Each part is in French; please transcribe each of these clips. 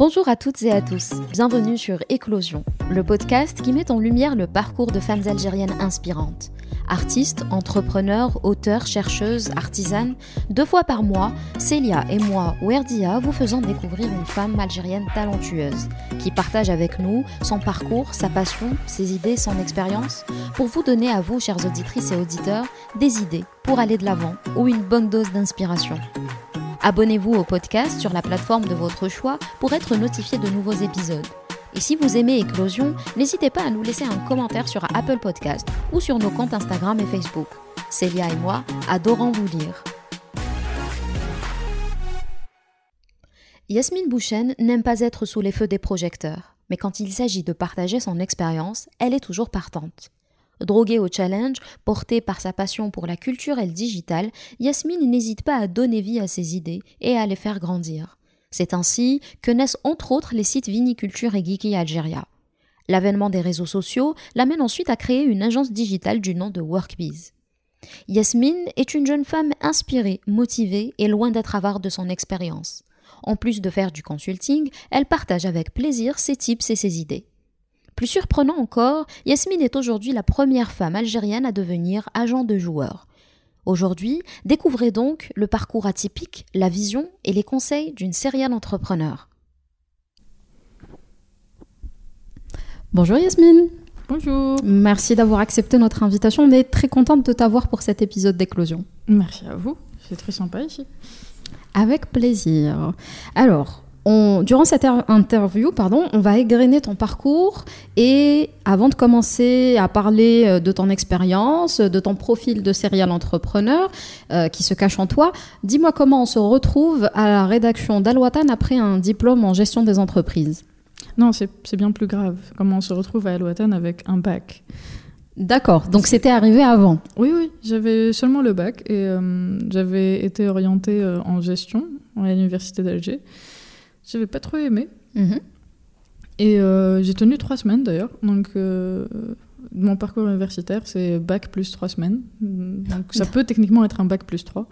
Bonjour à toutes et à tous, bienvenue sur Éclosion, le podcast qui met en lumière le parcours de femmes algériennes inspirantes. Artistes, entrepreneurs, auteurs, chercheuses, artisanes, deux fois par mois, Célia et moi, Werdia, vous faisons découvrir une femme algérienne talentueuse qui partage avec nous son parcours, sa passion, ses idées, son expérience, pour vous donner à vous, chères auditrices et auditeurs, des idées pour aller de l'avant ou une bonne dose d'inspiration. Abonnez-vous au podcast sur la plateforme de votre choix pour être notifié de nouveaux épisodes. Et si vous aimez Éclosion, n'hésitez pas à nous laisser un commentaire sur Apple Podcast ou sur nos comptes Instagram et Facebook. Célia et moi adorons vous lire. Yasmine Bouchen n'aime pas être sous les feux des projecteurs, mais quand il s'agit de partager son expérience, elle est toujours partante. Droguée au challenge, portée par sa passion pour la culture et le digital, Yasmine n'hésite pas à donner vie à ses idées et à les faire grandir. C'est ainsi que naissent entre autres les sites Viniculture et Geeky Algeria. L'avènement des réseaux sociaux l'amène ensuite à créer une agence digitale du nom de Workbiz. Yasmine est une jeune femme inspirée, motivée et loin d'être avare de son expérience. En plus de faire du consulting, elle partage avec plaisir ses tips et ses idées. Plus surprenant encore, Yasmine est aujourd'hui la première femme algérienne à devenir agent de joueur. Aujourd'hui, découvrez donc le parcours atypique, la vision et les conseils d'une serial entrepreneur. Bonjour Yasmine. Bonjour. Merci d'avoir accepté notre invitation. On est très contente de t'avoir pour cet épisode d'éclosion. Merci à vous. C'est très sympa ici. Avec plaisir. Alors, durant cette interview, pardon, on va égrener ton parcours et avant de commencer à parler euh, de ton expérience, de ton profil de serial entrepreneur euh, qui se cache en toi, dis-moi comment on se retrouve à la rédaction d'Alwatan après un diplôme en gestion des entreprises. Non, c'est bien plus grave. Comment on se retrouve à Alwatan avec un bac. D'accord, donc c'était arrivé avant Oui, oui, j'avais seulement le bac et euh, j'avais été orientée en gestion à l'université d'Alger. J'avais pas trop aimé. Mhm. Et euh, j'ai tenu trois semaines d'ailleurs. Donc, euh, mon parcours universitaire, c'est bac plus trois semaines. Donc, ça peut techniquement être un bac plus trois.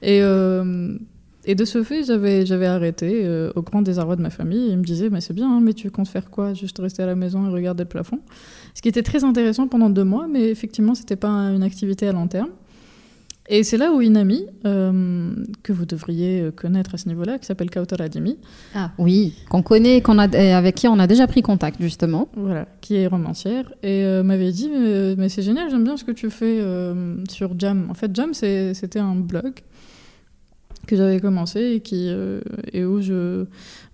Et, euh, et de ce fait, j'avais, j'avais arrêté au grand désarroi de ma famille. Ils me disaient Mais c'est bien, hein, mais tu comptes faire quoi? Juste rester à la maison et regarder le plafond. Ce qui était très intéressant pendant deux mois, mais effectivement, c'était pas une activité à long terme. Et c'est là où une amie, euh, que vous devriez connaître à ce niveau-là, qui s'appelle Kautar Adimi. Ah oui, qu'on connaît, qu'on a, avec qui on a déjà pris contact justement. Voilà, qui est romancière. Et euh, m'avait dit, mais, c'est génial, j'aime bien ce que tu fais euh, sur Jam. En fait, Jam, c'était un blog que j'avais commencé et, qui, et où je,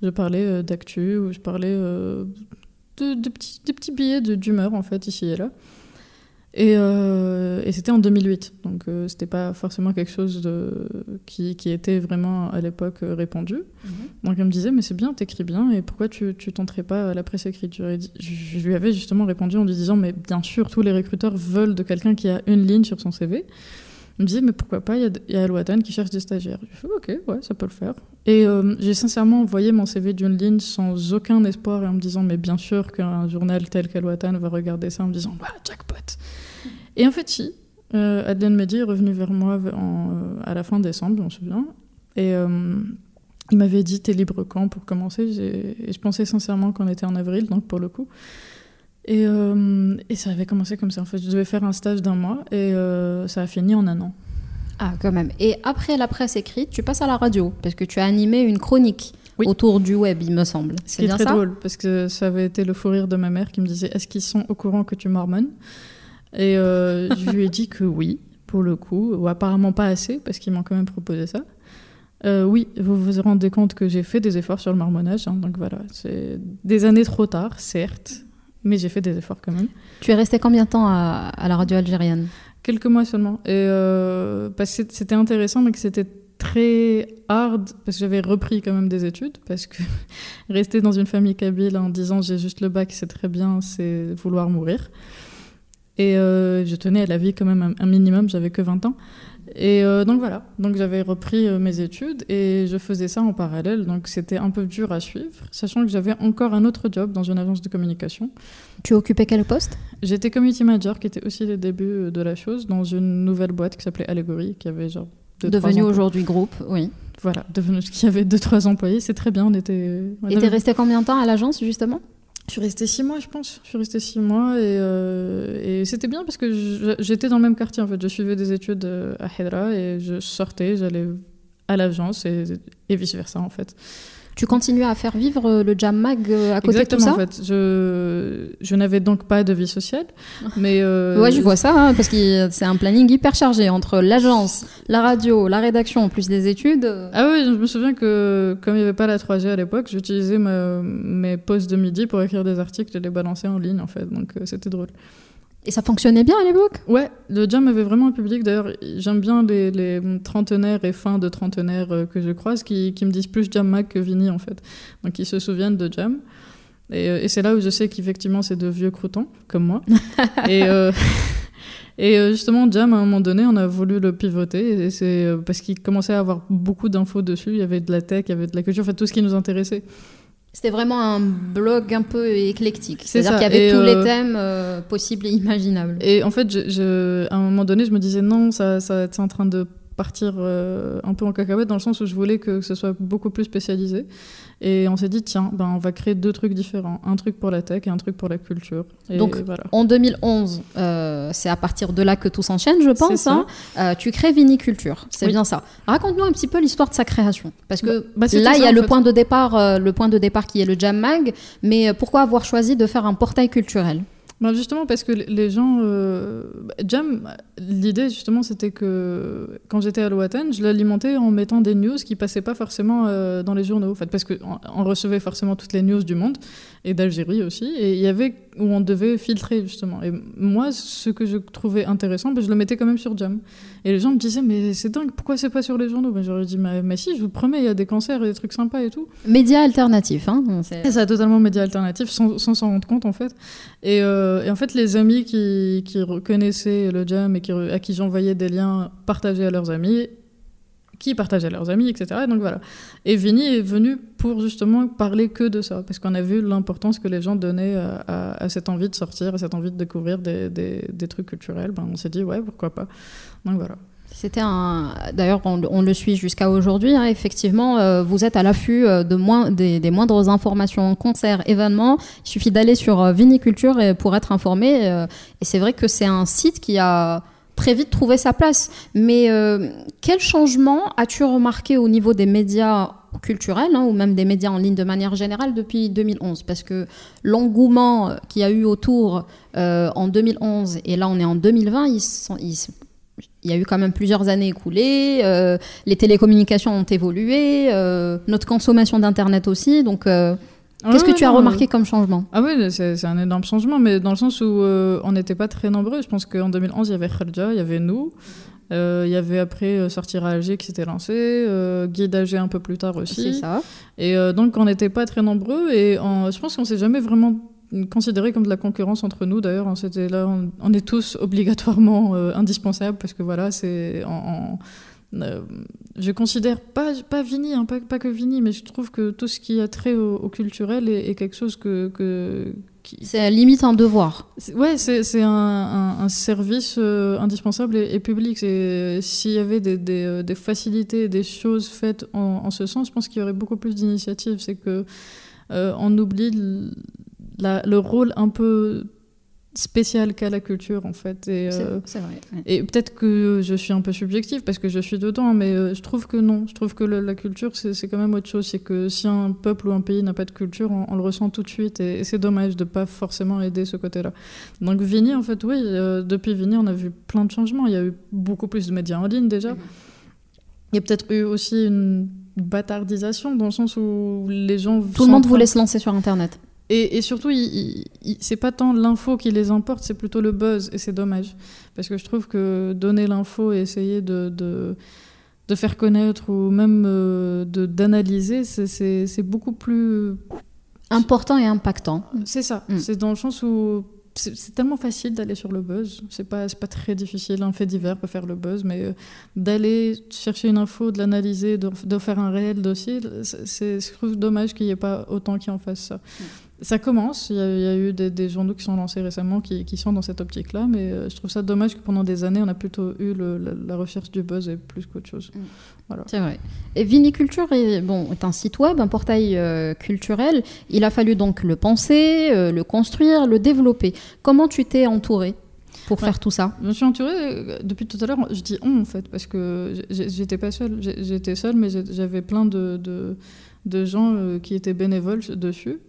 je parlais d'actu, où je parlais de, de, petits, de petits billets d'humeur, en fait, ici et là. Euh, et, c'était en 2008, donc euh, c'était pas forcément quelque chose de, qui, qui, était vraiment à l'époque euh, répandu. Mhm. Donc elle me disait, mais c'est bien, t'écris bien, et pourquoi tu, tu tenterais pas la presse écrite? Je, je lui avais justement répondu en lui disant, mais bien sûr, tous les recruteurs veulent de quelqu'un qui a une ligne sur son CV. Il me disait, mais pourquoi pas, il y a, a Al qui cherche des stagiaires. Je fais, ok, ouais, ça peut le faire. Et j'ai sincèrement envoyé mon CV d'une ligne sans aucun espoir et en me disant, mais bien sûr qu'un journal tel qu'Al va regarder ça en me disant, bah, jackpot. Et en fait, si. Euh, Adèle Mehdi est revenu vers moi euh, à la fin décembre, je me souviens. Et euh, il m'avait dit T'es libre quand pour commencer? Et je pensais sincèrement qu'on était en avril, donc pour le coup. Et, euh, et, ça avait commencé comme ça. En fait, je devais faire un stage d'un mois et ça a fini en un an. Ah, quand même. Et après la presse écrite, tu passes à la radio parce que tu as animé une chronique. autour du web, il me semble. C'est très drôle parce que ça avait été le fou rire de ma mère qui me disait Est-ce qu'ils sont au courant que tu mormonnes et euh, je lui ai dit que oui, pour le coup, ou apparemment pas assez, parce qu'ils m'ont quand même proposé ça. Euh, oui, vous vous rendez compte que j'ai fait des efforts sur le marmonnage, hein, donc voilà, c'est des années trop tard, certes, mais j'ai fait des efforts quand même. Tu es resté combien de temps à, la radio algérienne? Quelques mois seulement, et euh, parce que c'était intéressant, mais que c'était très hard, parce que j'avais repris quand même des études, parce que rester dans une famille kabyle en disant j'ai juste le bac, c'est très bien, c'est vouloir mourir. Et euh, je tenais à la vie quand même un, minimum, j'avais que 20 ans. Et euh, donc voilà, donc j'avais repris euh, mes études et je faisais ça en parallèle, donc c'était un peu dur à suivre, sachant que j'avais encore un autre job dans une agence de communication. Tu occupais quel poste? J'étais community manager, qui était aussi le début de la chose, dans une nouvelle boîte qui s'appelait Allegory, qui avait genre... Devenu aujourd'hui groupe, oui. voilà, devenu qu'il y avait deux trois employés, c'est très bien. On était. on Et t'es resté combien de temps à l'agence justement? Je suis restée six mois, je pense. Je suis restée six mois et, euh, c'était bien parce que j'étais dans le même quartier en fait. Je suivais des études euh, à Hedra et je sortais, j'allais à l'agence et, et vice versa en fait. Tu continues à faire vivre euh, le Jam Mag euh, à côté Exactement de tout en fait. Je, je n'avais donc pas de vie sociale, mais euh, ça Ouais, je vois ça, hein, parce que c'est un planning hyper chargé entre l'agence, la radio, la rédaction, en plus des études. Ah oui, je me souviens que comme il n'y avait pas la 3G à l'époque, j'utilisais mes pauses de midi pour écrire des articles et les balancer en ligne en fait. Donc c'était drôle. Et ça fonctionnait bien à l'époque? Ouais, le jam avait vraiment un public. D'ailleurs, j'aime bien les, les trentenaires et fins de trentenaires euh, que je croise qui, qui me disent plus Jam Mag que Vini, en fait. Donc, ils se souviennent de Jam. Et, euh, et c'est là où je sais qu'effectivement, c'est de vieux croutons, comme moi. et euh, et justement, Jam, à un moment donné, on a voulu le pivoter. Et c'est parce qu'il commençait à avoir beaucoup d'infos dessus. Il y avait de la tech, il y avait de la culture, en fait, tout ce qui nous intéressait. C'était vraiment un blog un peu éclectique. C'est C'est-à-dire qu'il y avait et, tous euh, les thèmes euh, possibles et imaginables. Et en fait, je, je- à un moment donné, je me disais non, ça, ça c'est en train de partir euh, un peu en cacahuète dans le sens où je voulais que ce soit beaucoup plus spécialisé. Et on s'est dit, tiens, ben, on va créer deux trucs différents. Un truc pour la tech et un truc pour la culture. Et Donc, voilà. En 2011, euh, c'est à partir de là que tout s'enchaîne, je pense. ça. hein. Euh, tu crées Viniculture, c'est Oui. bien ça. Raconte-nous un petit peu l'histoire de sa création, parce que Bah, c'était là, il y a le fait. point de départ, euh, le point de départ qui est le Jam Mag. Mais euh, pourquoi avoir choisi de faire un portail culturel? Ben, justement, parce que les gens. euh, Jam, l'idée, justement, c'était que quand j'étais à l'Ouatan, je l'alimentais en mettant des news qui passaient pas forcément euh, dans les journaux. En fait, parce qu'on on recevait forcément toutes les news du monde, et d'Algérie aussi. Et il y avait où on devait filtrer, justement. Et moi, ce que je trouvais intéressant, ben, je le mettais quand même sur Jam. Et les gens me disaient, mais c'est dingue, pourquoi c'est pas sur les journaux? Ben, J'aurais dit, mais, mais si, je vous promets, il y a des concerts et des trucs sympas et tout. Média alternatif, hein c'est- ça, totalement média alternatif, sans sans s'en rendre compte en fait. Et, euh, et en fait, les amis qui, qui reconnaissaient le jam et à qui j'envoyais des liens partageaient à leurs amis, qui partageaient à leurs amis, etc. Et donc voilà. Et Vini est venu pour justement parler que de ça, parce qu'on a vu l'importance que les gens donnaient à, cette envie de sortir, à cette envie de découvrir des, des- des trucs culturels. Ben, on s'est dit, ouais, pourquoi pas. Donc voilà. C'était un. D'ailleurs, on, le suit jusqu'à aujourd'hui. hein. Effectivement, euh, vous êtes à l'affût euh, de moins, des, moindres informations, concerts, événements. Il suffit d'aller sur euh, Viniculture pour être informé. et c'est vrai que c'est un site qui a très vite trouvé sa place. Mais quel changement as-tu remarqué au niveau des médias culturels hein, ou même des médias en ligne de manière générale depuis 2011 Parce que l'engouement qu'il y a eu autour en 2011 et là on est en 2020, ils sont, ils, il y a eu quand même plusieurs années écoulées, euh, les télécommunications ont évolué, euh, notre consommation d'Internet aussi. Donc, euh, qu'est-ce que tu as remarqué comme changement? Ah oui, c'est c'est un énorme changement, mais dans le sens où on n'était pas très nombreux. Je pense qu'en 2011, il y avait Kharja, il y avait nous. Il y avait après Sortir à Alger qui s'était lancé, Guide Alger un peu plus tard C'est aussi. ça. Et donc on n'était pas très nombreux et je pense qu'on s'est jamais vraiment considéré comme de la concurrence entre nous. D'ailleurs, on, s'était là, on, on est tous obligatoirement euh, indispensables parce que voilà, c'est en, en- euh, je considère pas pas Vini, hein, pas, pas que Vini, mais je trouve que tout ce qui a trait au, au culturel est, est quelque chose que, que qui, C'est limite un devoir. Ouais, c'est un, un- un service euh, indispensable et, et public. S'il y avait des, des, euh, des facilités, des choses faites en, en ce sens, je pense qu'il y aurait beaucoup plus d'initiatives. C'est que on oublie la- le rôle un peu spécial qu'a la culture en fait. Et, euh, vrai. ouais. et peut-être que je suis un peu subjective parce que je suis dedans, mais euh, je trouve que non. Je trouve que le- la culture, c'est quand même autre chose. C'est que si un peuple ou un pays n'a pas de culture, on, on le ressent tout de suite. Et, et c'est dommage de pas forcément aider ce côté-là. Donc Vini, en fait, oui, euh, depuis Vini, on a vu plein de changements. Il y a eu beaucoup plus de médias en ligne déjà. Il y a peut-être eu aussi une bâtardisation dans le sens où les gens... Tout le monde voulait se lancer sur Internet. Et, et surtout, c'est pas tant l'info qui les importe, c'est plutôt le buzz, et c'est dommage. Parce que je trouve que donner l'info et essayer de, de, de faire connaître ou même euh, d'analyser, c'est- beaucoup plus... Important et impactant. C'est ça, Mm. c'est dans le sens où c'est tellement facile d'aller sur le buzz, c'est pas, pas très difficile, un fait divers peut faire le buzz, mais euh, d'aller chercher une info, de l'analyser, de, de faire un réel dossier, c'est- je trouve dommage qu'il n'y ait pas autant qui en fassent ça. Ça commence. Il y, a, eu des, journaux qui sont lancés récemment qui, sont dans cette optique-là, mais euh, je trouve ça dommage que pendant des années, on a plutôt eu la, recherche du buzz et plus qu'autre chose. Mm. Voilà. C'est vrai. Et Viniculture est, bon, est un site web, un portail euh, culturel. Il a fallu donc le penser, euh, le construire, le développer. Comment tu t'es entouré pour faire tout ça? Je me suis entourée depuis tout à l'heure. Je dis on en fait parce que j'étais pas seule. J'étais seule, mais j'avais plein de, de, de gens qui étaient bénévoles dessus.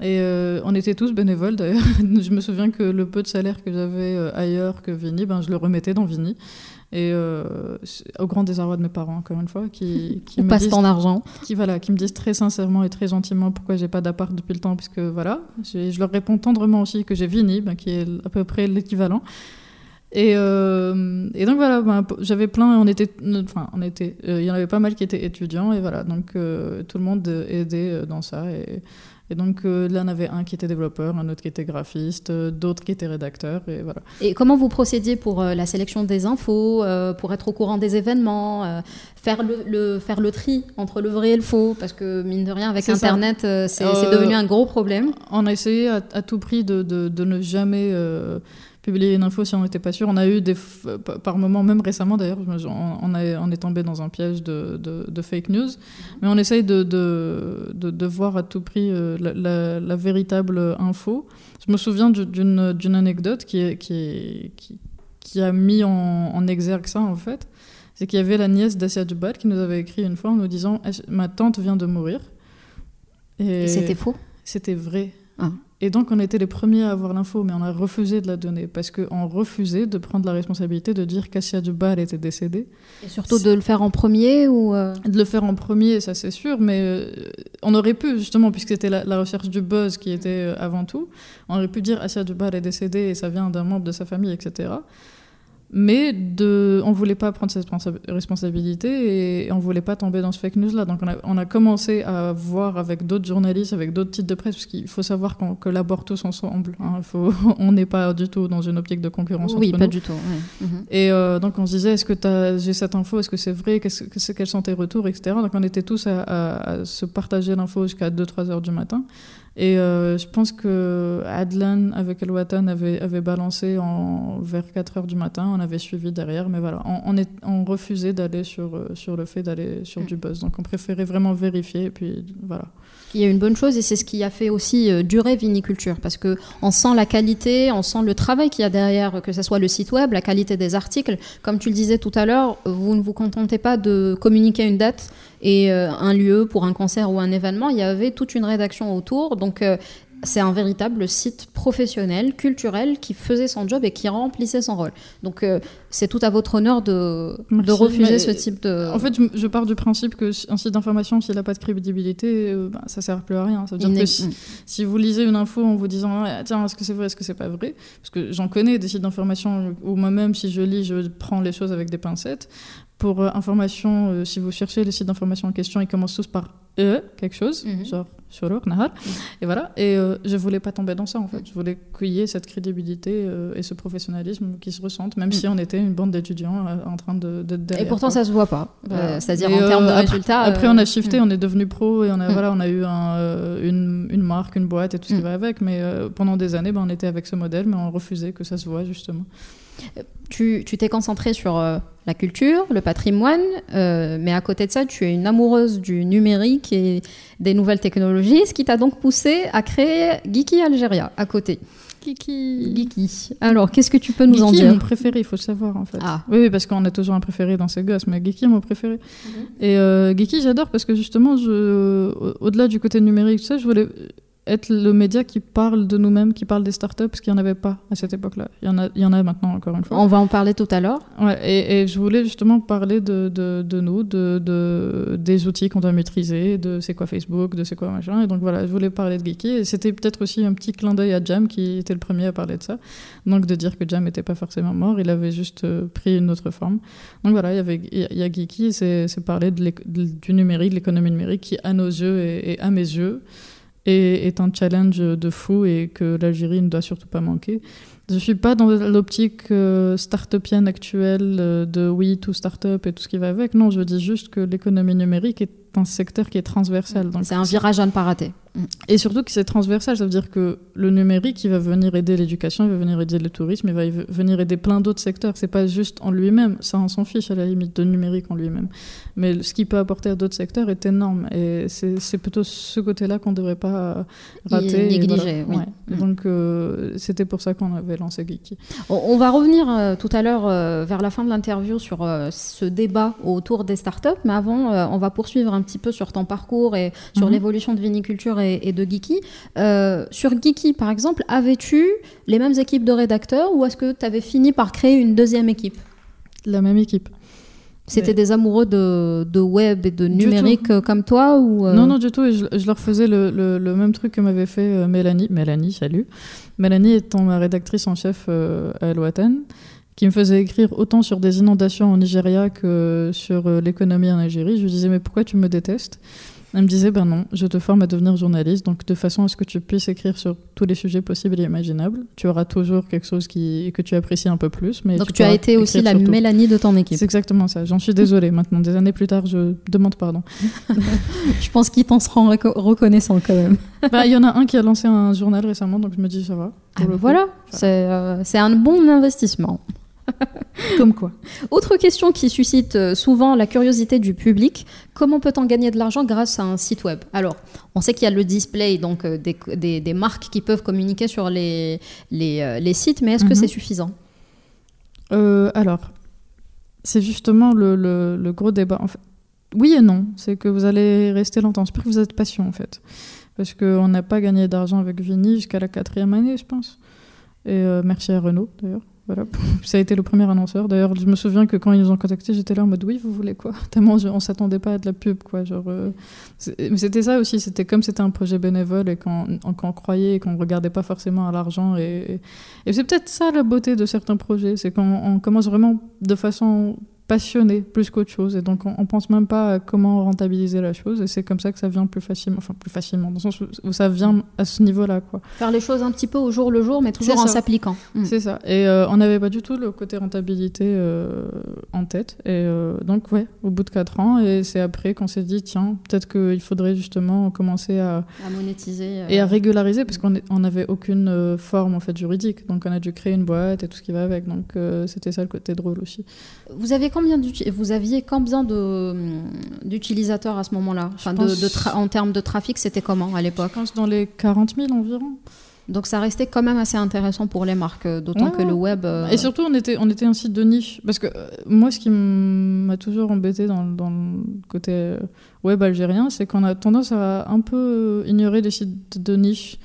Et euh, on était tous bénévoles d'ailleurs. je me souviens que le peu de salaire que j'avais euh, ailleurs que Vini, ben, je le remettais dans Vini. Et euh, au grand désarroi de mes parents, encore une fois, qui, qui me disent, d'argent. Qui, voilà, qui me disent très sincèrement et très gentiment pourquoi j'ai pas d'appart depuis le temps, puisque voilà, je leur réponds tendrement aussi que j'ai Vini, ben, qui est à peu près l'équivalent. Et, et, donc voilà, ben, j'avais plein, on était, enfin on était, il y en avait pas mal qui étaient étudiants et voilà, donc tout le monde aidait dans ça et et donc euh, là, on avait un qui était développeur, un autre qui était graphiste, euh, d'autres qui étaient rédacteurs, et voilà. Et comment vous procédiez pour euh, la sélection des infos, pour être au courant des événements, faire, le, faire le tri entre le vrai et le faux? Parce que mine de rien, avec Internet, c'est devenu un gros problème. On a essayé à, tout prix de, de, de ne jamais publier une info si on n'était pas sûr. On a eu des, par moments, même récemment d'ailleurs, on, on, est tombé dans un piège de, de, fake news, mais on essaye de, de, voir à tout prix euh, la, véritable info. Je me souviens d'une anecdote qui, qui, qui, qui, a mis en, en, exergue ça en fait. C'est qu'il y avait la nièce d'Asia Dubal qui nous avait écrit une fois en nous disant Ma tante vient de mourir. Et, Et c'était faux? C'était vrai. Ah. Et donc, on était les premiers à avoir l'info, mais on a refusé de la donner parce qu'on refusait de prendre la responsabilité de dire qu'Assia Dubal était décédée. Et surtout de le faire en premier ou euh, De le faire en premier, ça c'est sûr, mais euh, on aurait pu, justement, puisque c'était la, recherche du buzz qui était euh, avant tout, on aurait pu dire Assia Dubal est décédée et ça vient d'un membre de sa famille, etc mais de, on voulait pas prendre cette responsabilité et on voulait pas tomber dans ce fake news là. Donc on a, on a commencé à voir avec d'autres journalistes, avec d'autres titres de presse, parce qu'il faut savoir qu'on collabore tous ensemble. Hein. Faut, on n'est pas du tout dans une optique de concurrence. Oui, pas du tout. Mhm. Et euh, donc on se disait, est-ce que j'ai cette info, est-ce que c'est vrai, -ce, quels sont tes retours, etc. Donc on était tous à, à se partager l'info jusqu'à 2-3 heures du matin. Et euh, je pense que Adlan avec El Watan avait, avait balancé en, vers 4 heures du matin, on avait suivi derrière, mais voilà, on, est, on refusait d'aller sur, euh, sur le fait d'aller sur mm. du buzz. Donc on préférait vraiment vérifier, et puis voilà. Y a une bonne chose, et c'est ce qui a fait aussi euh, durer Viniculture, parce qu'on sent la qualité, on sent le travail qu'il y a derrière, que ce soit le site web, la qualité des articles. Comme tu le disais tout à l'heure, vous ne vous contentez pas de communiquer une date et un lieu pour un concert ou un événement, il y avait toute une rédaction autour. Donc euh, c'est un véritable site professionnel, culturel, qui faisait son job et qui remplissait son rôle. Donc euh, c'est tout à votre honneur de, de refuser ce type de... En fait, je, pars du principe qu'un site d'information, s'il n'a pas de crédibilité, euh, bah, ça ne sert plus à rien. Ça veut dire que si, vous lisez une info en vous disant ah, tiens, est-ce que c'est vrai, est-ce que c'est pas vrai? Parce que j'en connais des sites d'information où moi-même, si je lis, je prends les choses avec des pincettes. Pour information, si vous cherchez les sites d'information en question, ils commencent tous par E, quelque chose, mhm. genre et voilà. Et euh, je voulais pas tomber dans ça, en fait. Je voulais qu'il y ait cette crédibilité euh, et ce professionnalisme qui se ressentent, même si mm. on était une bande d'étudiants euh, en train de, derrière. Et pourtant, ça se voit pas. C'est-à-dire en termes de résultats. Après, on a shifté, on est devenu pro et on a, voilà, on a eu une, une, marque, une boîte et tout ce qui va avec. Mais pendant des années, ben, on était avec ce modèle, mais on refusait que ça se voit, justement. Tu t'es concentré sur la culture, le patrimoine, mais à côté de ça, tu es une amoureuse du numérique et des nouvelles technologies, ce qui t'a donc poussé à créer Geeky Algéria à côté. Geeky. Geeky. Alors, qu'est-ce que tu peux nous en dire Geeky est mon préféré, il faut le savoir en fait. Ah. Oui, parce qu'on a toujours un préféré dans ces gosses, mais Geeky est mon préféré. Mhm. Et euh, Geeky, j'adore parce que justement, au-delà du côté numérique, tu sais, je voulais être le média qui parle de nous-mêmes, qui parle des startups, parce qu'il n'y en avait pas à cette époque-là. Il y, en a, il y en a maintenant, encore une fois. On va en parler tout à l'heure. Ouais, et, je voulais justement parler de, de, de nous, de, de, des outils qu'on doit maîtriser, de c'est quoi Facebook, de c'est quoi machin. Et donc voilà, je voulais parler de Geeky. Et c'était peut-être aussi un petit clin d'œil à Jam, qui était le premier à parler de ça. Donc de dire que Jam n'était pas forcément mort, il avait juste euh, pris une autre forme. Donc voilà, il y, avait, il y a Geeky, c'est parler du numérique, de l'économie numérique, qui à nos yeux et à mes yeux, est, un challenge de fou et que l'Algérie ne doit surtout pas manquer. Je ne suis pas dans l'optique euh, start-upienne actuelle euh, de oui, tout start-up et tout ce qui va avec. Non, je dis juste que l'économie numérique est un secteur qui est transversal. C'est un virage à ne pas rater. Et surtout que c'est transversal, ça veut dire que le numérique, il va venir aider l'éducation, il va venir aider le tourisme, il va venir aider plein d'autres secteurs. C'est pas juste en lui-même, ça on s'en fiche à la limite de numérique en lui-même. Mais ce qu'il peut apporter à d'autres secteurs est énorme. Et c'est plutôt ce côté-là qu'on ne devrait pas rater. Négliger, oui. Mm. Donc euh, c'était pour ça qu'on avait lancé Geeky. On, va revenir euh, tout à l'heure euh, vers la fin de l'interview sur ce débat autour des startups, mais avant, on va poursuivre un petit peu sur ton parcours et sur mm-hmm. l'évolution de viniculture et, et de Geeky. sur Geeky, par exemple, avais-tu les mêmes équipes de rédacteurs ou est-ce que tu avais fini par créer une deuxième équipe? La même équipe. C'était des amoureux de, de, web et de numérique euh, comme toi ou euh Non, non, du tout. Et je, leur faisais le, le, même truc que m'avait fait euh, Mélanie. Mélanie, salut. Mélanie étant ma rédactrice en chef à Loatan, qui me faisait écrire autant sur des inondations en Nigeria que sur l'économie en Algérie. Je lui disais, mais pourquoi tu me détestes? Elle me disait, ben non, je te forme à devenir journaliste, donc de façon à ce que tu puisses écrire sur tous les sujets possibles et imaginables. Tu auras toujours quelque chose qui, que tu apprécies un peu plus. Mais donc tu, as été aussi la Mélanie de ton équipe. C'est exactement ça. J'en suis désolée. Maintenant, des années plus tard, je demande pardon. je pense qu'ils t'en seront reconnaissants quand même. Bah, il y en a un qui a lancé un journal récemment, donc je me dis, ça va. Ah, ben voilà, euh, c'est un bon investissement. Comme quoi. Autre question qui suscite euh, souvent la curiosité du public, comment peut-on gagner de l'argent grâce à un site web? Alors, on sait qu'il y a le display, donc euh, des, des, marques qui peuvent communiquer sur les, les, euh, les sites, mais est-ce que mhm. c'est suffisant? Alors, c'est justement le, le, gros débat. En fait, oui et non, c'est que vous allez rester longtemps. J'espère que vous êtes patient en fait. Parce qu'on n'a pas gagné d'argent avec Vini jusqu'à la quatrième année, je pense. Et merci à Renault d'ailleurs. Voilà, ça a été le premier annonceur. D'ailleurs, je me souviens que quand ils nous ont contactés, j'étais là en mode oui, vous voulez quoi? Tellement on s'attendait pas à de la pub, quoi. Genre, euh, mais c'était ça aussi. C'était comme c'était un projet bénévole et qu'on on croyait et qu'on regardait pas forcément à l'argent. Et, et c'est peut-être ça la beauté de certains projets, c'est qu'on commence vraiment de façon passionné plus qu'autre chose. Et donc, on, ne pense même pas à comment rentabiliser la chose. Et c'est comme ça que ça vient plus facilement, enfin, plus facilement, dans le sens où, ça vient à ce niveau-là, quoi. Faire les choses un petit peu au jour le jour, mais toujours en s'appliquant. Mm. C'est ça. Et euh, on n'avait pas du tout le côté rentabilité euh, en tête. Et euh, donc, ouais, au bout de 4 ans, et c'est après qu'on s'est dit, tiens, peut-être qu'il faudrait justement commencer à, à monétiser. Et à régulariser, parce qu'on n'avait aucune forme, en fait, juridique. Donc, on a dû créer une boîte et tout ce qui va avec. Donc, c'était ça le côté drôle aussi. Vous avez combien vous aviez combien d'utilisateurs à ce moment-là? Enfin, de, En termes de trafic, c'était comment à l'époque? Je pense dans les 40 000 environ. Donc ça restait quand même assez intéressant pour les marques, euh, d'autant que le web... Euh, Et surtout, on était, on était un site de niche. Parce que euh, moi, ce qui m'a toujours embêté dans, dans, le côté web algérien, c'est qu'on a tendance à un peu ignorer les sites de niche.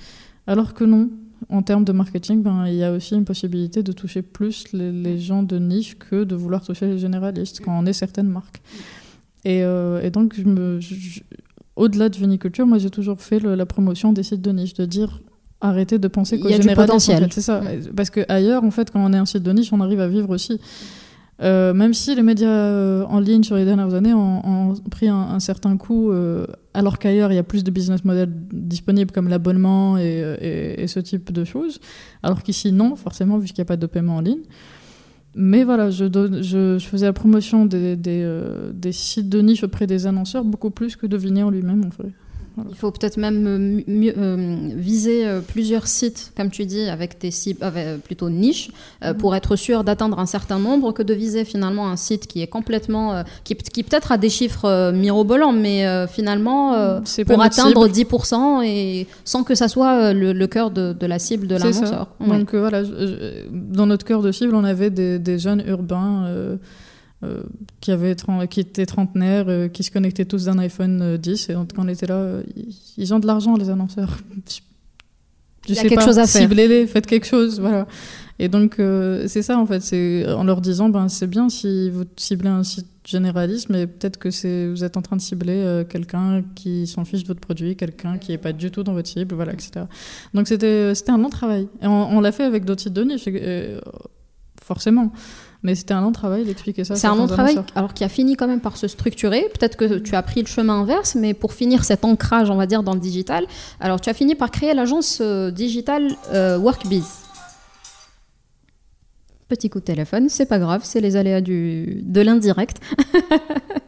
Alors que non, en termes de marketing, ben, il y a aussi une possibilité de toucher plus les, gens de niche que de vouloir toucher les généralistes quand on est certaines marques. Et, euh, donc, au-delà de viniculture, moi j'ai toujours fait la promotion des sites de niche, de dire arrêtez de penser qu'au généraliste. C'est ça. Parce qu'ailleurs, en fait, quand on est un site de niche, on arrive à vivre aussi. Euh, même si les médias euh, en ligne sur les dernières années ont, pris un, certain coup, euh, alors qu'ailleurs il y a plus de business models disponibles comme l'abonnement et, ce type de choses, alors qu'ici non, forcément, vu qu'il n'y a pas de paiement en ligne. Mais voilà, je, faisais la promotion des, sites de niche auprès des annonceurs beaucoup plus que de Vigner en lui-même, en fait. Il faut peut-être même euh, mieux, euh, viser euh, plusieurs sites, comme tu dis, avec des cibles plutôt niches, mhm. pour être sûr d'atteindre un certain nombre, que de viser finalement un site qui est complètement, qui, peut-être a des chiffres mirobolants, mais finalement pour atteindre 10% et sans que ça soit le, cœur de, la cible de l'annonceur. Donc voilà, dans notre cœur de cible, on avait des, des jeunes urbains. Euh, qui, avait, qui étaient trentenaires, euh, qui se connectaient tous d'un iPhone 10. Euh, et quand on était là, ils ont de l'argent, les annonceurs. Je sais quelque pas, chose à faire. Ciblez-les, faites quelque chose. Voilà. Et donc, c'est ça, en fait. C'est en leur disant, ben, c'est bien si vous ciblez un site généraliste, mais peut-être que c'est vous êtes en train de cibler quelqu'un qui s'en fiche de votre produit, quelqu'un qui n'est pas du tout dans votre cible, voilà, etc. Donc, c'était un long travail. Et on, l'a fait avec d'autres sites de niche, forcément. Mais c'était un long travail d'expliquer ça. C'est un long travail, alors qui a fini quand même par se structurer. Peut-être que tu as pris le chemin inverse, mais pour finir cet ancrage, on va dire, dans le digital, alors tu as fini par créer l'agence euh, digitale euh, Workbiz. Petit coup de téléphone, c'est pas grave, c'est les aléas du, de l'indirect.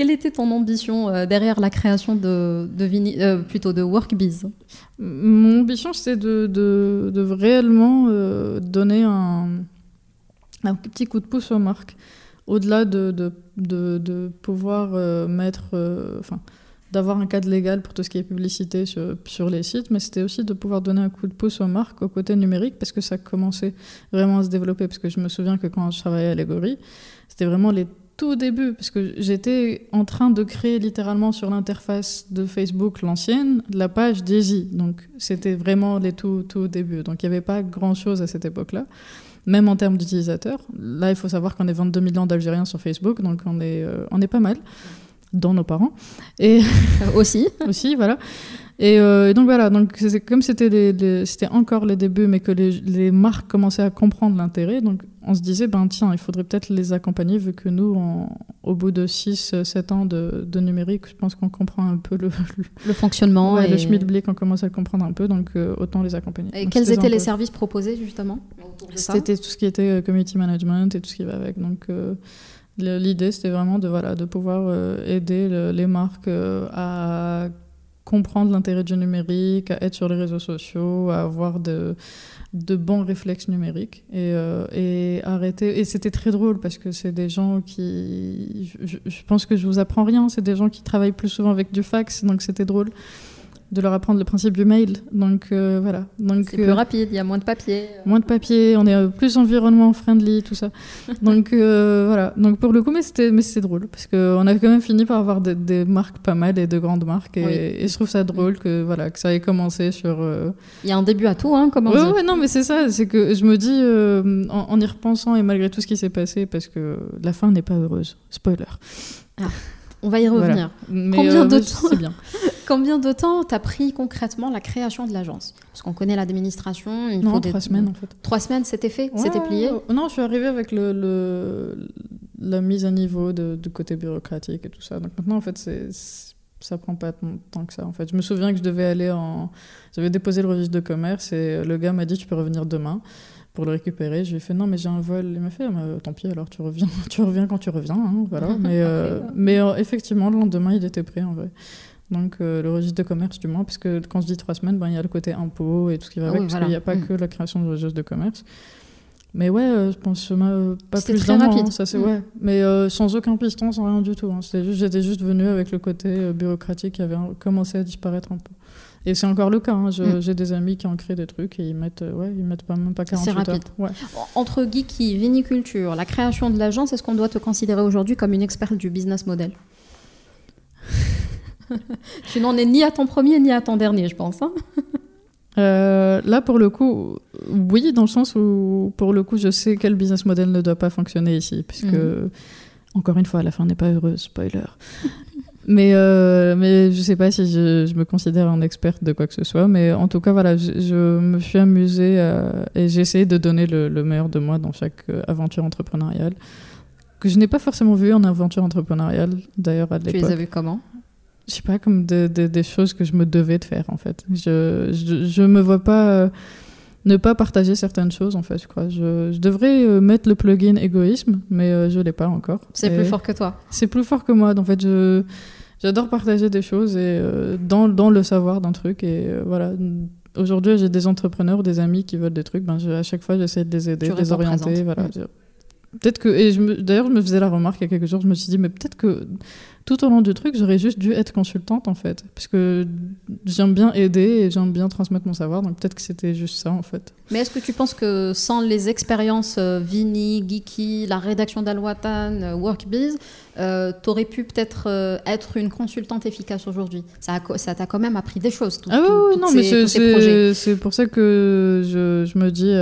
Quelle était ton ambition euh, derrière la création de, de euh, plutôt de Workbiz? Mon ambition, c'était de, de, de, réellement euh, donner un, un, petit coup de pouce aux marques, au-delà de, de, pouvoir mettre, enfin, d'avoir un cadre légal pour tout ce qui est publicité sur, sur les sites, mais c'était aussi de pouvoir donner un coup de pouce aux marques au côté numérique parce que ça commençait vraiment à se développer. Parce que je me souviens que quand je travaillais à Allegory, c'était vraiment les tout début, parce que j'étais en train de créer littéralement sur l'interface de Facebook, l'ancienne, la page Daisy. Donc c'était vraiment les tout, tout débuts. Donc il n'y avait pas grand-chose à cette époque-là, même en termes d'utilisateurs. Là, il faut savoir qu'on est 22 millions d'Algériens sur Facebook, donc on est, euh, on est pas mal, dans nos parents. Et aussi. aussi, voilà. Euh, et, donc voilà, donc comme c'était c'était encore les débuts, mais que les, les marques commençaient à comprendre l'intérêt, donc on se disait, ben tiens, il faudrait peut-être les accompagner, vu que nous, au bout de 6-7 ans de, de, numérique, je pense qu'on comprend un peu le, le fonctionnement. et... Le Schmidt-Blick, on commence à le comprendre un peu, donc euh, autant les accompagner. Et quels étaient les services proposés justement C'était tout ce qui était euh, community management et tout ce qui va avec. Donc l'idée, c'était vraiment de, voilà, de pouvoir aider les marques à comprendre l'intérêt du numérique, à être sur les réseaux sociaux, à avoir de, bons réflexes numériques et, euh, et arrêter. Et c'était très drôle parce que c'est des gens qui. Je, je, pense que je vous apprends rien, c'est des gens qui travaillent plus souvent avec du fax, donc c'était drôle de leur apprendre le principe du mail. Donc euh, voilà. Donc c'est plus euh, rapide, il y a moins de papier. Moins de papier, on est euh, plus environnement friendly, tout ça. Donc voilà. Donc pour le coup, mais c'était mais c'est drôle parce qu'on a quand même fini par avoir des, marques pas mal et de grandes marques et, je trouve ça drôle que voilà que ça ait commencé sur. Il y a un début à tout, hein, comment ouais, non, mais c'est ça, c'est que je me dis en, y repensant et malgré tout ce qui s'est passé, parce que la fin n'est pas heureuse. Spoiler. Ah. On va y revenir. Combien, de temps... bien. Combien de temps t'as pris concrètement la création de l'agence? Parce qu'on connaît l'administration. Non, trois semaines en fait. Trois semaines, c'était fait? C'était plié? Non, je suis arrivée avec le, la mise à niveau de, du côté bureaucratique et tout ça. Donc maintenant, en fait, c'est ça prend pas tant que ça en fait. Je me souviens que je devais aller en j'avais déposé le registre de commerce et le gars m'a dit tu peux revenir demain pour le récupérer. Je lui ai fait non, mais j'ai un vol. Il m'a fait ah, tant pis, alors tu reviens, tu reviens quand tu reviens. Hein, voilà. mais euh, mais euh, effectivement, le lendemain, il était prêt en vrai. Donc euh, le registre de commerce, du moins, parce que quand je dis trois semaines, ben, il y a le côté impôt et tout ce qui va ah avec, parce qu'il n'y a pas mm. que la création du registre de commerce. Mais ouais, je pense pas plus très rapide. ça c'est mm. ouais. Mais sans aucun piston, sans rien du tout. Hein. Juste, j'étais juste venue avec le côté bureaucratique qui avait commencé à disparaître un peu. Et c'est encore le cas. Hein. Mm. J'ai des amis qui ont créé des trucs et ils mettent, euh, ouais, ils mettent pas, même pas 48 heures. C'est rapide. Ouais. Entre geeky, viniculture, la création de l'agence, est-ce qu'on doit te considérer aujourd'hui comme une experte du business model? Tu n'en es ni à ton premier ni à ton dernier, je pense. Hein euh, là, pour le coup, oui, dans le sens où, pour le coup, je sais quel business model ne doit pas fonctionner ici, puisque, mm. encore une fois, à la fin, n'est pas heureuse, spoiler. Mais, euh, mais je sais pas si je, je, me considère un experte de quoi que ce soit. Mais en tout cas, voilà, je, me suis amusée et j'ai essayé de donner le, meilleur de moi dans chaque euh, aventure entrepreneuriale. Que je n'ai pas forcément vu en aventure entrepreneuriale, d'ailleurs, à l'époque. Tu les as vues comment? Je sais pas, comme des choses que je me devais de faire, en fait. Je, je, je me vois pas. Euh, ne pas partager certaines choses, en fait, je crois. Je, devrais euh, mettre le plugin égoïsme, mais euh, je ne l'ai pas encore. C'est plus fort que toi. C'est plus fort que moi. En fait, je, j'adore partager des choses et euh, dans, dans, le savoir d'un truc. Et voilà. Aujourd'hui, j'ai des entrepreneurs, des amis qui veulent des trucs. Ben, à chaque fois, j'essaie de les aider, de les orienter. Voilà. Mm. Peut-être que. Et d'ailleurs, je me faisais la remarque il y a quelques jours, je me suis dit, mais peut-être que tout au long du truc, j'aurais juste dû être consultante en fait. Parce que j'aime bien aider et j'aime bien transmettre mon savoir, donc peut-être que c'était juste ça en fait. Mais est-ce que tu penses que sans les expériences euh, Vini, Geeky, la rédaction d'Alwatan, euh, Workbiz, euh, tu aurais pu peut-être euh, être une consultante efficace aujourd'hui? Ça t'a quand même appris des choses, tout, ah oui, non, mais c'est pour ça que je, je me dis.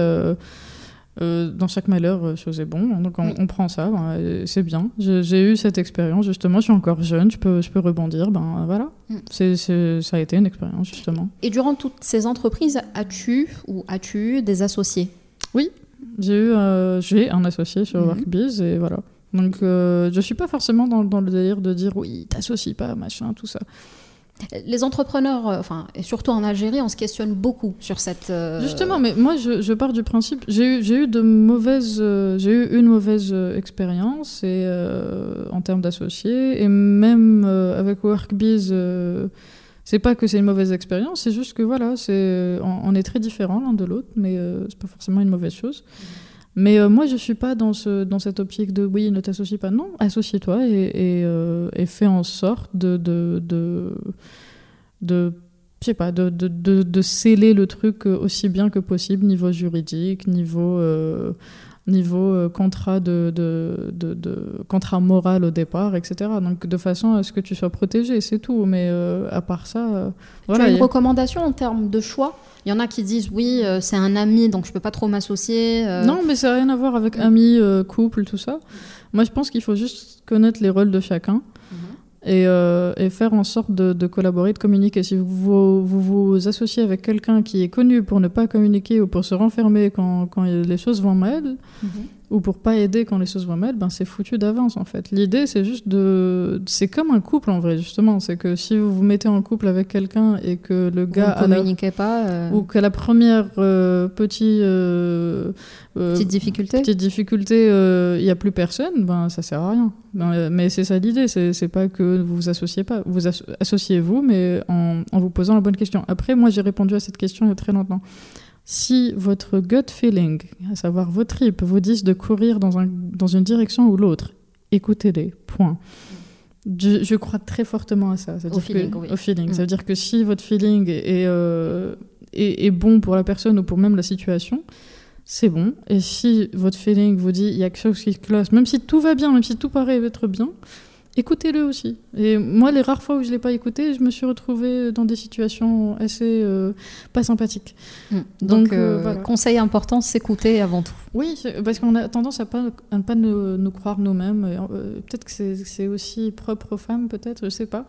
Euh, dans chaque malheur, euh, chose est bon. Donc on, prend ça, ben, c'est bien. J'ai eu cette expérience justement. Je suis encore jeune, je peux, je peux rebondir. Ben voilà, mm. c'est ça a été une expérience justement. Et durant toutes ces entreprises, as-tu ou as-tu des associés? Oui, j'ai eu euh, j'ai un associé sur mm-hmm. Workbiz et voilà. Donc je suis pas forcément dans, dans, le délire de dire oui, t'associes pas, machin, tout ça. Les entrepreneurs, euh, enfin, et surtout en Algérie, on se questionne beaucoup sur cette. euh, Justement, mais moi je, je pars du principe, j'ai eu, eu de mauvaises, euh, j'ai eu une mauvaise expérience et euh, en termes d'associés et même avec Workbiz, c'est pas que c'est une mauvaise expérience, c'est juste que voilà, c'est on, on est très différents l'un de l'autre, mais c'est pas forcément une mauvaise chose. Mais euh, moi, je suis pas dans, ce, dans cette optique de oui, ne t'associe pas. Non, associe-toi et, et, euh, fais en sorte de, de, de, je sais pas, de, de, de, sceller le truc aussi bien que possible, niveau juridique, niveau, euh, niveau euh, contrat, de, de, de, de- contrat moral au départ, etc. Donc de façon à ce que tu sois protégé, c'est tout. Mais euh, à part ça, euh, tu voilà. as il une recommandation en termes de choix? Il y en a qui disent oui, euh, c'est un ami, donc je peux pas trop m'associer. Non, mais ça n'a rien à voir avec euh, couple, tout ça. Moi, je pense qu'il faut juste connaître les rôles de chacun. Et, euh, et faire en sorte de, collaborer, de communiquer. Si vous vous, associez avec quelqu'un qui est connu pour ne pas communiquer ou pour se renfermer quand, quand les choses vont mal, Mhm. Ou pour pas aider quand les choses vont mal, ben c'est foutu d'avance en fait. L'idée c'est juste de, c'est comme un couple en vrai justement, c'est que si vous vous mettez en couple avec quelqu'un et que le Vous gars ne a la- communiquez pas. euh, ou que la première euh, petit, euh, Petite difficulté petite difficulté, il n'y a plus personne, ben ça sert à rien. Ben, mais c'est ça l'idée, c'est pas que vous vous associez pas, vous asso- associez-vous, mais en, en vous posant la bonne question. Après, moi j'ai répondu à cette question il y a très longtemps. Si votre gut feeling, à savoir vos tripes, vous disent de courir dans, un, dans une direction ou l'autre, écoutez-les, point. Je, je crois très fortement à ça. C'est-à-dire Au feeling, que- oui. Au feeling. Mm. Ça veut dire que si votre feeling est, euh, est, est bon pour la personne ou pour même la situation, c'est bon. Et si votre feeling vous dit il y a quelque chose qui cloche, même si tout va bien, même si tout paraît être bien, écoutez-le aussi. Et moi, les rares fois où je ne l'ai pas écouté, je me suis retrouvée dans des situations assez euh, pas sympathiques. Mm. Donc, Donc, euh, euh, voilà. conseil important, s'écouter avant tout. Oui, parce qu'on a tendance à, pas, à ne pas nous, nous croire nous-mêmes. Euh, peut-être que c'est aussi propre aux femmes, peut-être, je sais pas.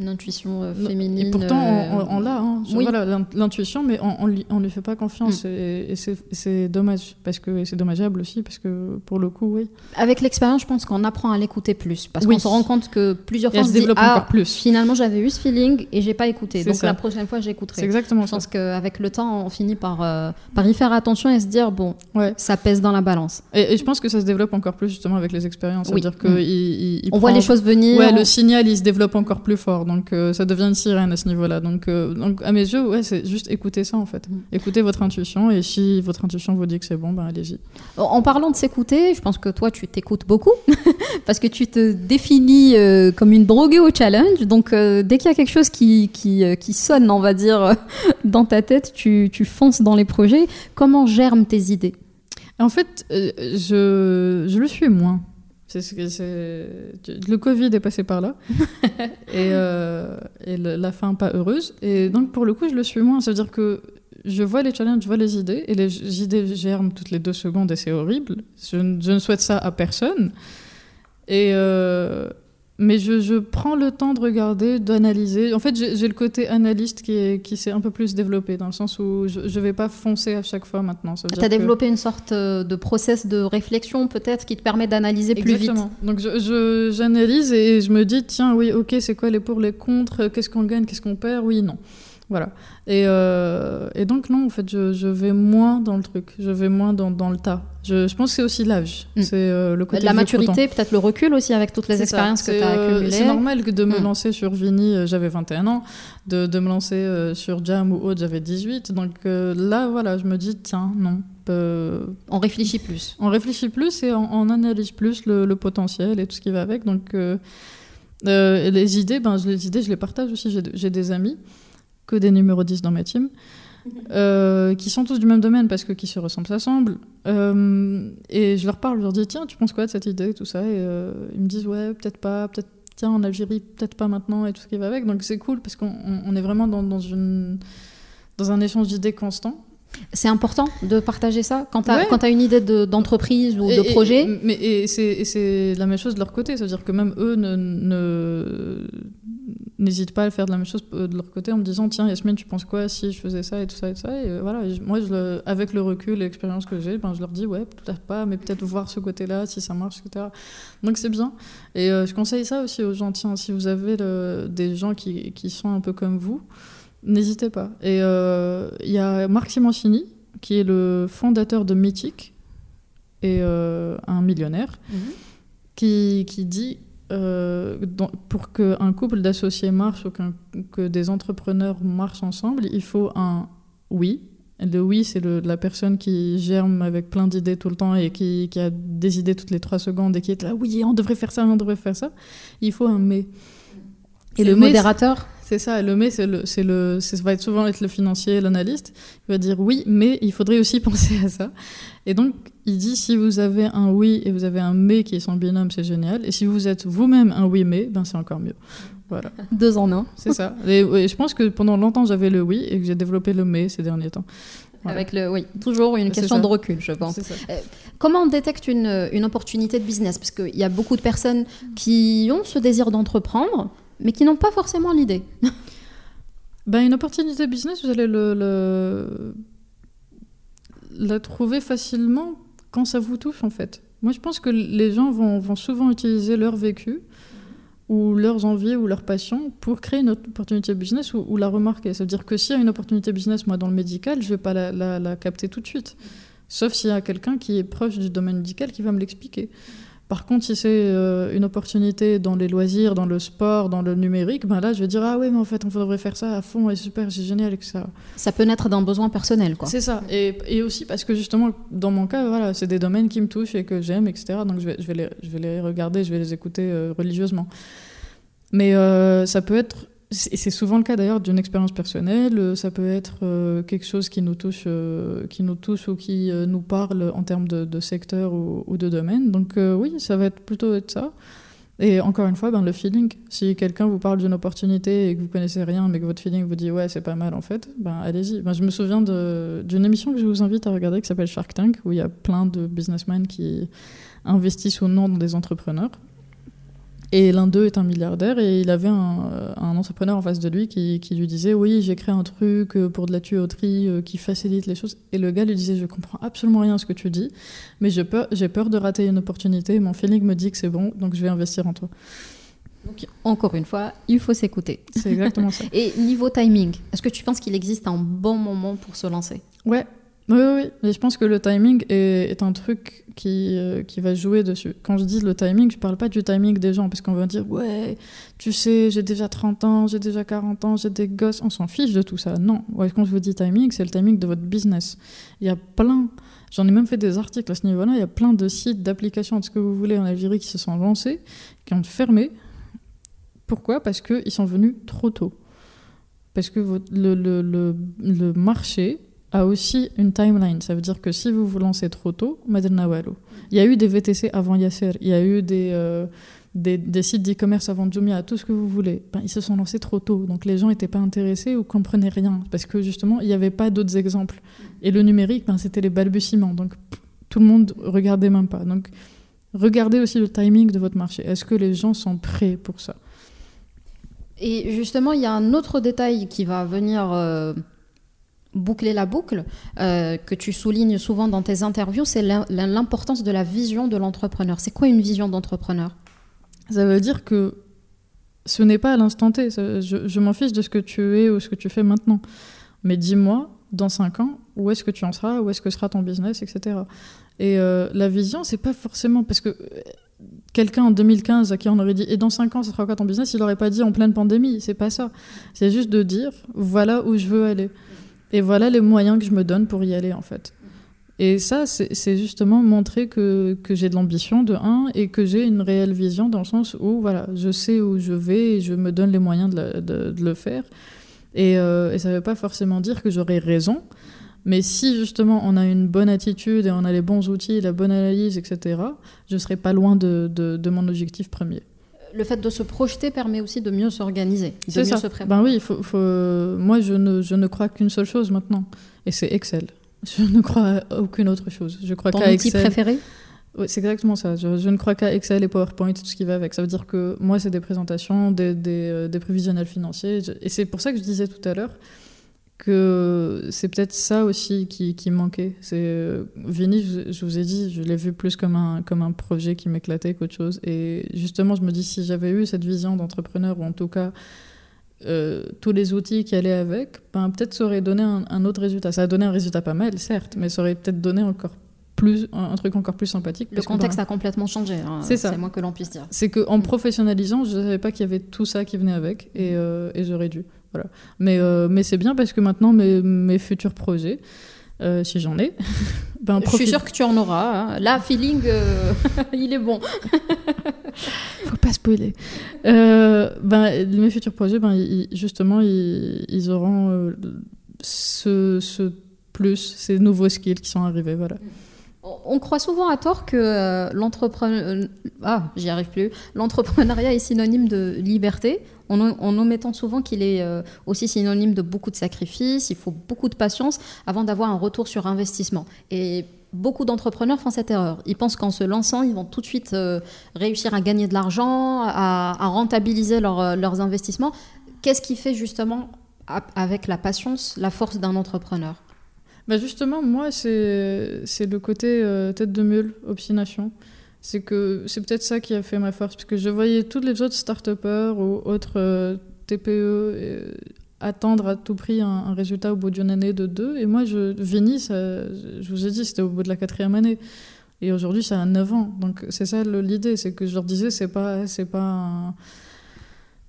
Une intuition euh, féminine. Et pourtant, euh, on, on- on l'a, hein. oui. voilà, l'in- l'intuition, mais on, on, lui- on lui fait pas confiance. Et, et c'est- dommage, parce que c'est dommageable aussi, parce que pour le coup, oui. Avec l'expérience, je pense qu'on apprend à l'écouter plus. Parce Oui. qu'on se rend compte que plusieurs fois, on se se dit développe Ah, encore plus. finalement, j'avais eu ce feeling et j'ai pas écouté. C'est Donc ça. la prochaine fois, C'est j'écouterai. exactement Je ça. pense qu'avec le temps, on finit par, euh, par y faire attention et se dire bon, Ouais. ça pèse dans la balance. Et, et je pense que ça se développe encore plus justement avec les expériences. Oui. C'est-à-dire Mm. on voit les choses venir. Ouais, on- le signal, il se développe encore plus fort. Donc, euh, ça devient une sirène à ce niveau-là. Donc, euh, donc à mes yeux, ouais, c'est juste écouter ça, en fait. Mm. Écoutez votre intuition. Et si votre intuition vous dit que c'est bon, ben allez-y. En parlant de s'écouter, je pense que toi, tu t'écoutes beaucoup parce que tu te définis euh, comme une droguée au challenge. Donc, euh, dès qu'il y a quelque chose qui, qui, euh, qui sonne, on va dire, dans ta tête, tu, tu fonces dans les projets. Comment germent tes idées? En fait, je, je le suis moins. C'est ce que c'est. Le Covid est passé par là. et euh, et le- la fin pas heureuse. Et donc, pour le coup, je le suis moins. C'est-à-dire que je vois les challenges, je vois les idées. Et les idées germent toutes les deux secondes et c'est horrible. Je, ne- je ne souhaite ça à personne. Et. euh, mais je, je prends le temps de regarder, d'analyser. En fait, j'ai le côté analyste qui, est- qui s'est un peu plus développé, dans le sens où je ne vais pas foncer à chaque fois maintenant. Tu as que- développé une sorte euh, de process de réflexion, peut-être, qui te permet d'analyser plus vite. Exactement. Donc je- je- j'analyse et je me dis tiens oui ok c'est quoi les pour les contre? Qu'est-ce qu'on gagne? Qu'est-ce qu'on perd? Oui non voilà et, euh, et donc non en fait je, je vais moins dans le truc je vais moins dans, dans le tas je, je pense que c'est aussi l'âge Mm. c'est euh, le côté La maturité, peut-être le recul aussi avec toutes les ça. expériences que tu as euh, accumulées. C'est normal que de me Mm. lancer sur Vini, euh, j'avais 21 ans, de, de me lancer sur Jam ou autre, j'avais 18. Donc là, voilà, je me dis, tiens, non. euh, On réfléchit plus. on réfléchit plus et on, on analyse plus le, le potentiel et tout ce qui va avec. Donc euh, euh, les idées, ben, je- les idées, je les partage aussi. J'ai j'ai des amis, que des numéros 10 dans ma team. Euh, qui sont tous du même domaine parce que qui se ressemblent s'assemblent. Euh, et je leur parle, je leur dis tiens, tu penses quoi de cette idée, tout ça? Et euh, ils me disent ouais, peut-être pas, peut-être tiens en Algérie, peut-être pas maintenant et tout ce qui va avec. Donc c'est cool parce qu'on on- on est vraiment dans, dans une dans un échange d'idées constant. C'est important de partager ça quand tu as, Ouais. une idée de- d'entreprise ou Et- de et- projet? mais et c'est et c'est la même chose de leur côté, c'est-à-dire que même eux ne, ne, n'hésitent pas à faire de la même chose euh, de leur côté en me disant tiens Yasmine tu penses quoi si je faisais ça et tout ça et tout ça et voilà. Moi je avec le recul et l'expérience que j'ai ben, je leur dis ouais peut-être pas mais peut-être voir ce côté là si ça marche etc donc c'est bien. Et je conseille ça aussi aux gens. Tiens si vous avez des gens qui, qui, sont un peu comme vous n'hésitez pas. Et il y a Marc Simoncini qui est le fondateur de Mythique et un millionnaire mhm. qui, qui dit euh, pour qu'un couple d'associés marche ou que des entrepreneurs marchent ensemble, il faut un oui. Le oui, c'est la personne qui germe avec plein d'idées tout le temps et qui, a des idées toutes les trois secondes et qui est là, oui, on devrait faire ça, on devrait faire ça. Il faut un mais. Et le modérateur? C'est ça, le mais, c'est le, c'est le, ça va être souvent être le financier, l'analyste. Il va dire oui, mais il faudrait aussi penser à ça. Et donc, il dit si vous avez un oui et vous avez un mais qui est son binôme, c'est génial. Et si vous êtes vous-même un oui mais, ben c'est encore mieux. Voilà. Deux en un. C'est ça. Et, je pense que pendant longtemps j'avais le oui et que j'ai développé le mais ces derniers temps. Avec le oui, toujours une question de recul, je pense. Euh, comment on détecte une, une opportunité de business? Parce qu'il y a beaucoup de personnes qui ont ce désir d'entreprendre, mais qui n'ont pas forcément l'idée. ben, une opportunité business, vous allez le, la trouver facilement quand ça vous touche, en fait. Moi, je pense que les gens vont, souvent utiliser leur vécu ou leurs envies ou leurs passions pour créer une opportunité business ou, la remarquer. Ça veut dire que s'il y a une opportunité business, moi, dans le médical, je ne vais pas la, capter tout de suite. Sauf s'il y a quelqu'un qui est proche du domaine médical qui va me l'expliquer. Par contre, si c'est euh, une opportunité dans les loisirs, dans le sport, dans le numérique, ben là, je vais dire ah oui, mais en fait, on devrait faire ça à fond, et super, c'est génial, etc. Ça peut naître d'un besoin personnel, quoi. C'est ça. Et, et, aussi parce que justement, dans mon cas, voilà, c'est des domaines qui me touchent et que j'aime, etc. Donc je vais, je vais, les, je vais les regarder, je vais les écouter euh, religieusement. Mais euh, ça peut être c'est souvent le cas d'ailleurs d'une expérience personnelle. Euh, ça peut être euh, quelque chose qui nous touche, euh, qui nous touche ou qui nous parle en termes de, secteur ou, de domaine. Donc oui, ça va être plutôt être ça. Et encore une fois, ben, le feeling. Si quelqu'un vous parle d'une opportunité et que vous connaissez rien, mais que votre feeling vous dit ouais c'est pas mal en fait, ben allez-y. Ben, je me souviens d'une émission que je vous invite à regarder qui s'appelle Shark Tank, où il y a plein de businessmen qui investissent ou non dans des entrepreneurs. Et l'un d'eux est un milliardaire et il avait un, un entrepreneur en face de lui qui, qui lui disait Oui, j'ai créé un truc euh, pour de la tuyauterie euh, qui facilite les choses. Et le gars lui disait Je comprends absolument rien à ce que tu dis, mais j'ai peur, peur de rater une opportunité. Mon feeling me dit que c'est bon, donc je vais investir en toi. Donc, encore une fois, il faut s'écouter. C'est exactement ça. et niveau timing, est-ce que tu penses qu'il existe un bon moment pour se lancer? Ouais, oui, oui, mais je pense que le timing est, un truc qui, euh, qui va jouer dessus. Quand je dis le timing, je parle pas du timing des gens, parce qu'on va dire, ouais, tu sais, j'ai déjà 30 ans, j'ai déjà 40 ans, j'ai des gosses, on s'en fiche de tout ça. Non, quand je vous dis timing, c'est le timing de votre business. Il y a plein, j'en ai même fait des articles à ce niveau-là, il y a plein de sites, d'applications, de ce que vous voulez en Algérie qui se sont lancés, qui ont fermé. Pourquoi? Parce qu'ils sont venus trop tôt. Parce que le, le, le marché a aussi une timeline. Ça veut dire que si vous vous lancez trop tôt, il y a eu des VTC avant Yasser, il y a eu des, euh, des, sites d'e-commerce avant Jumia, tout ce que vous voulez. Ben, ils se sont lancés trop tôt. Donc les gens n'étaient pas intéressés ou comprenaient rien. Parce que justement, il n'y avait pas d'autres exemples. Et le numérique, ben, c'était les balbutiements. Donc tout le monde regardait même pas. Donc regardez aussi le timing de votre marché. Est-ce que les gens sont prêts pour ça? Et justement, il y a un autre détail qui va venir. Euh, boucler la boucle euh, que tu soulignes souvent dans tes interviews, c'est l'importance de la vision de l'entrepreneur. C'est quoi une vision d'entrepreneur? Ça veut dire que ce n'est pas à l'instant T. Je, m'en fiche de ce que tu es ou ce que tu fais maintenant. Mais dis-moi, dans 5 ans, où est-ce que tu en seras, où est-ce que sera ton business, etc. Et euh, la vision, c'est pas forcément parce que euh, quelqu'un en 2015 à qui on aurait dit et dans 5 ans, ça sera quoi ton business, il n'aurait pas dit en pleine pandémie. C'est pas ça. C'est juste de dire voilà où je veux aller. Et voilà les moyens que je me donne pour y aller, en fait. Et ça, c'est justement montrer que, que j'ai de l'ambition, de un, et que j'ai une réelle vision dans le sens où, voilà, je sais où je vais et je me donne les moyens de, le faire. Et, euh, ça ne veut pas forcément dire que j'aurai raison, mais si justement on a une bonne attitude et on a les bons outils, la bonne analyse, etc., je serai pas loin de, de mon objectif premier le fait de se projeter permet aussi de mieux s'organiser, de mieux se préparer. Ben oui, faut, moi je ne, je ne crois qu'une seule chose maintenant, et c'est Excel. Je ne crois à aucune autre chose. Je crois Ton outil préféré? C'est exactement ça. Je, ne crois qu'à Excel et PowerPoint tout ce qui va avec. Ça veut dire que moi, c'est des présentations, des, des, euh, des prévisionnels financiers. Et c'est pour ça que je disais tout à l'heure que c'est peut-être ça aussi qui, qui manquait. C'est euh, Vini, je, je, vous ai dit, je l'ai vu plus comme un, comme un projet qui m'éclatait qu'autre chose. Et justement, je me dis, si j'avais eu cette vision d'entrepreneur, ou en tout cas euh, tous les outils qui allaient avec, ben, peut-être ça aurait donné un, un, autre résultat. Ça a donné un résultat pas mal, certes, mais ça aurait peut-être donné encore plus, un, truc encore plus sympathique. Le contexte a complètement changé. Hein. C'est ça. C'est moins que l'on puisse dire. C'est qu'en professionnalisant, je ne savais pas qu'il y avait tout ça qui venait avec et, euh, et j'aurais dû. Voilà. Mais, euh, mais c'est bien parce que maintenant, mes, mes futurs projets, euh, si j'en ai. ben, Je suis sûre que tu en auras. Hein. Là, feeling, euh, il est bon. Faut pas spoiler. Euh, ben, mes futurs projets, ben, justement, ils, ils auront ce, ce, plus, ces nouveaux skills qui sont arrivés. Voilà. On croit souvent à tort que l'entrepreneur... Ah. L'entrepreneuriat est synonyme de liberté en, omettant souvent qu'il est euh, aussi synonyme de beaucoup de sacrifices, il faut beaucoup de patience avant d'avoir un retour sur investissement. Et beaucoup d'entrepreneurs font cette erreur. Ils pensent qu'en se lançant, ils vont tout de suite euh, réussir à gagner de l'argent, à, rentabiliser euh, leurs investissements. Qu'est-ce qui fait justement, avec la patience, la force d'un entrepreneur? Bah Justement, moi, c'est le côté tête de mule, obstination c'est que c'est peut-être ça qui a fait ma force, parce que je voyais toutes les autres start ou autres euh, TPE euh, attendre à tout prix un, résultat au bout d'une année de deux. Et moi, je, je vous ai dit, c'était au bout de la quatrième année. Et aujourd'hui, ça a 9 ans. Donc c'est ça l'idée, c'est que je leur disais, c'est pas, c'est pas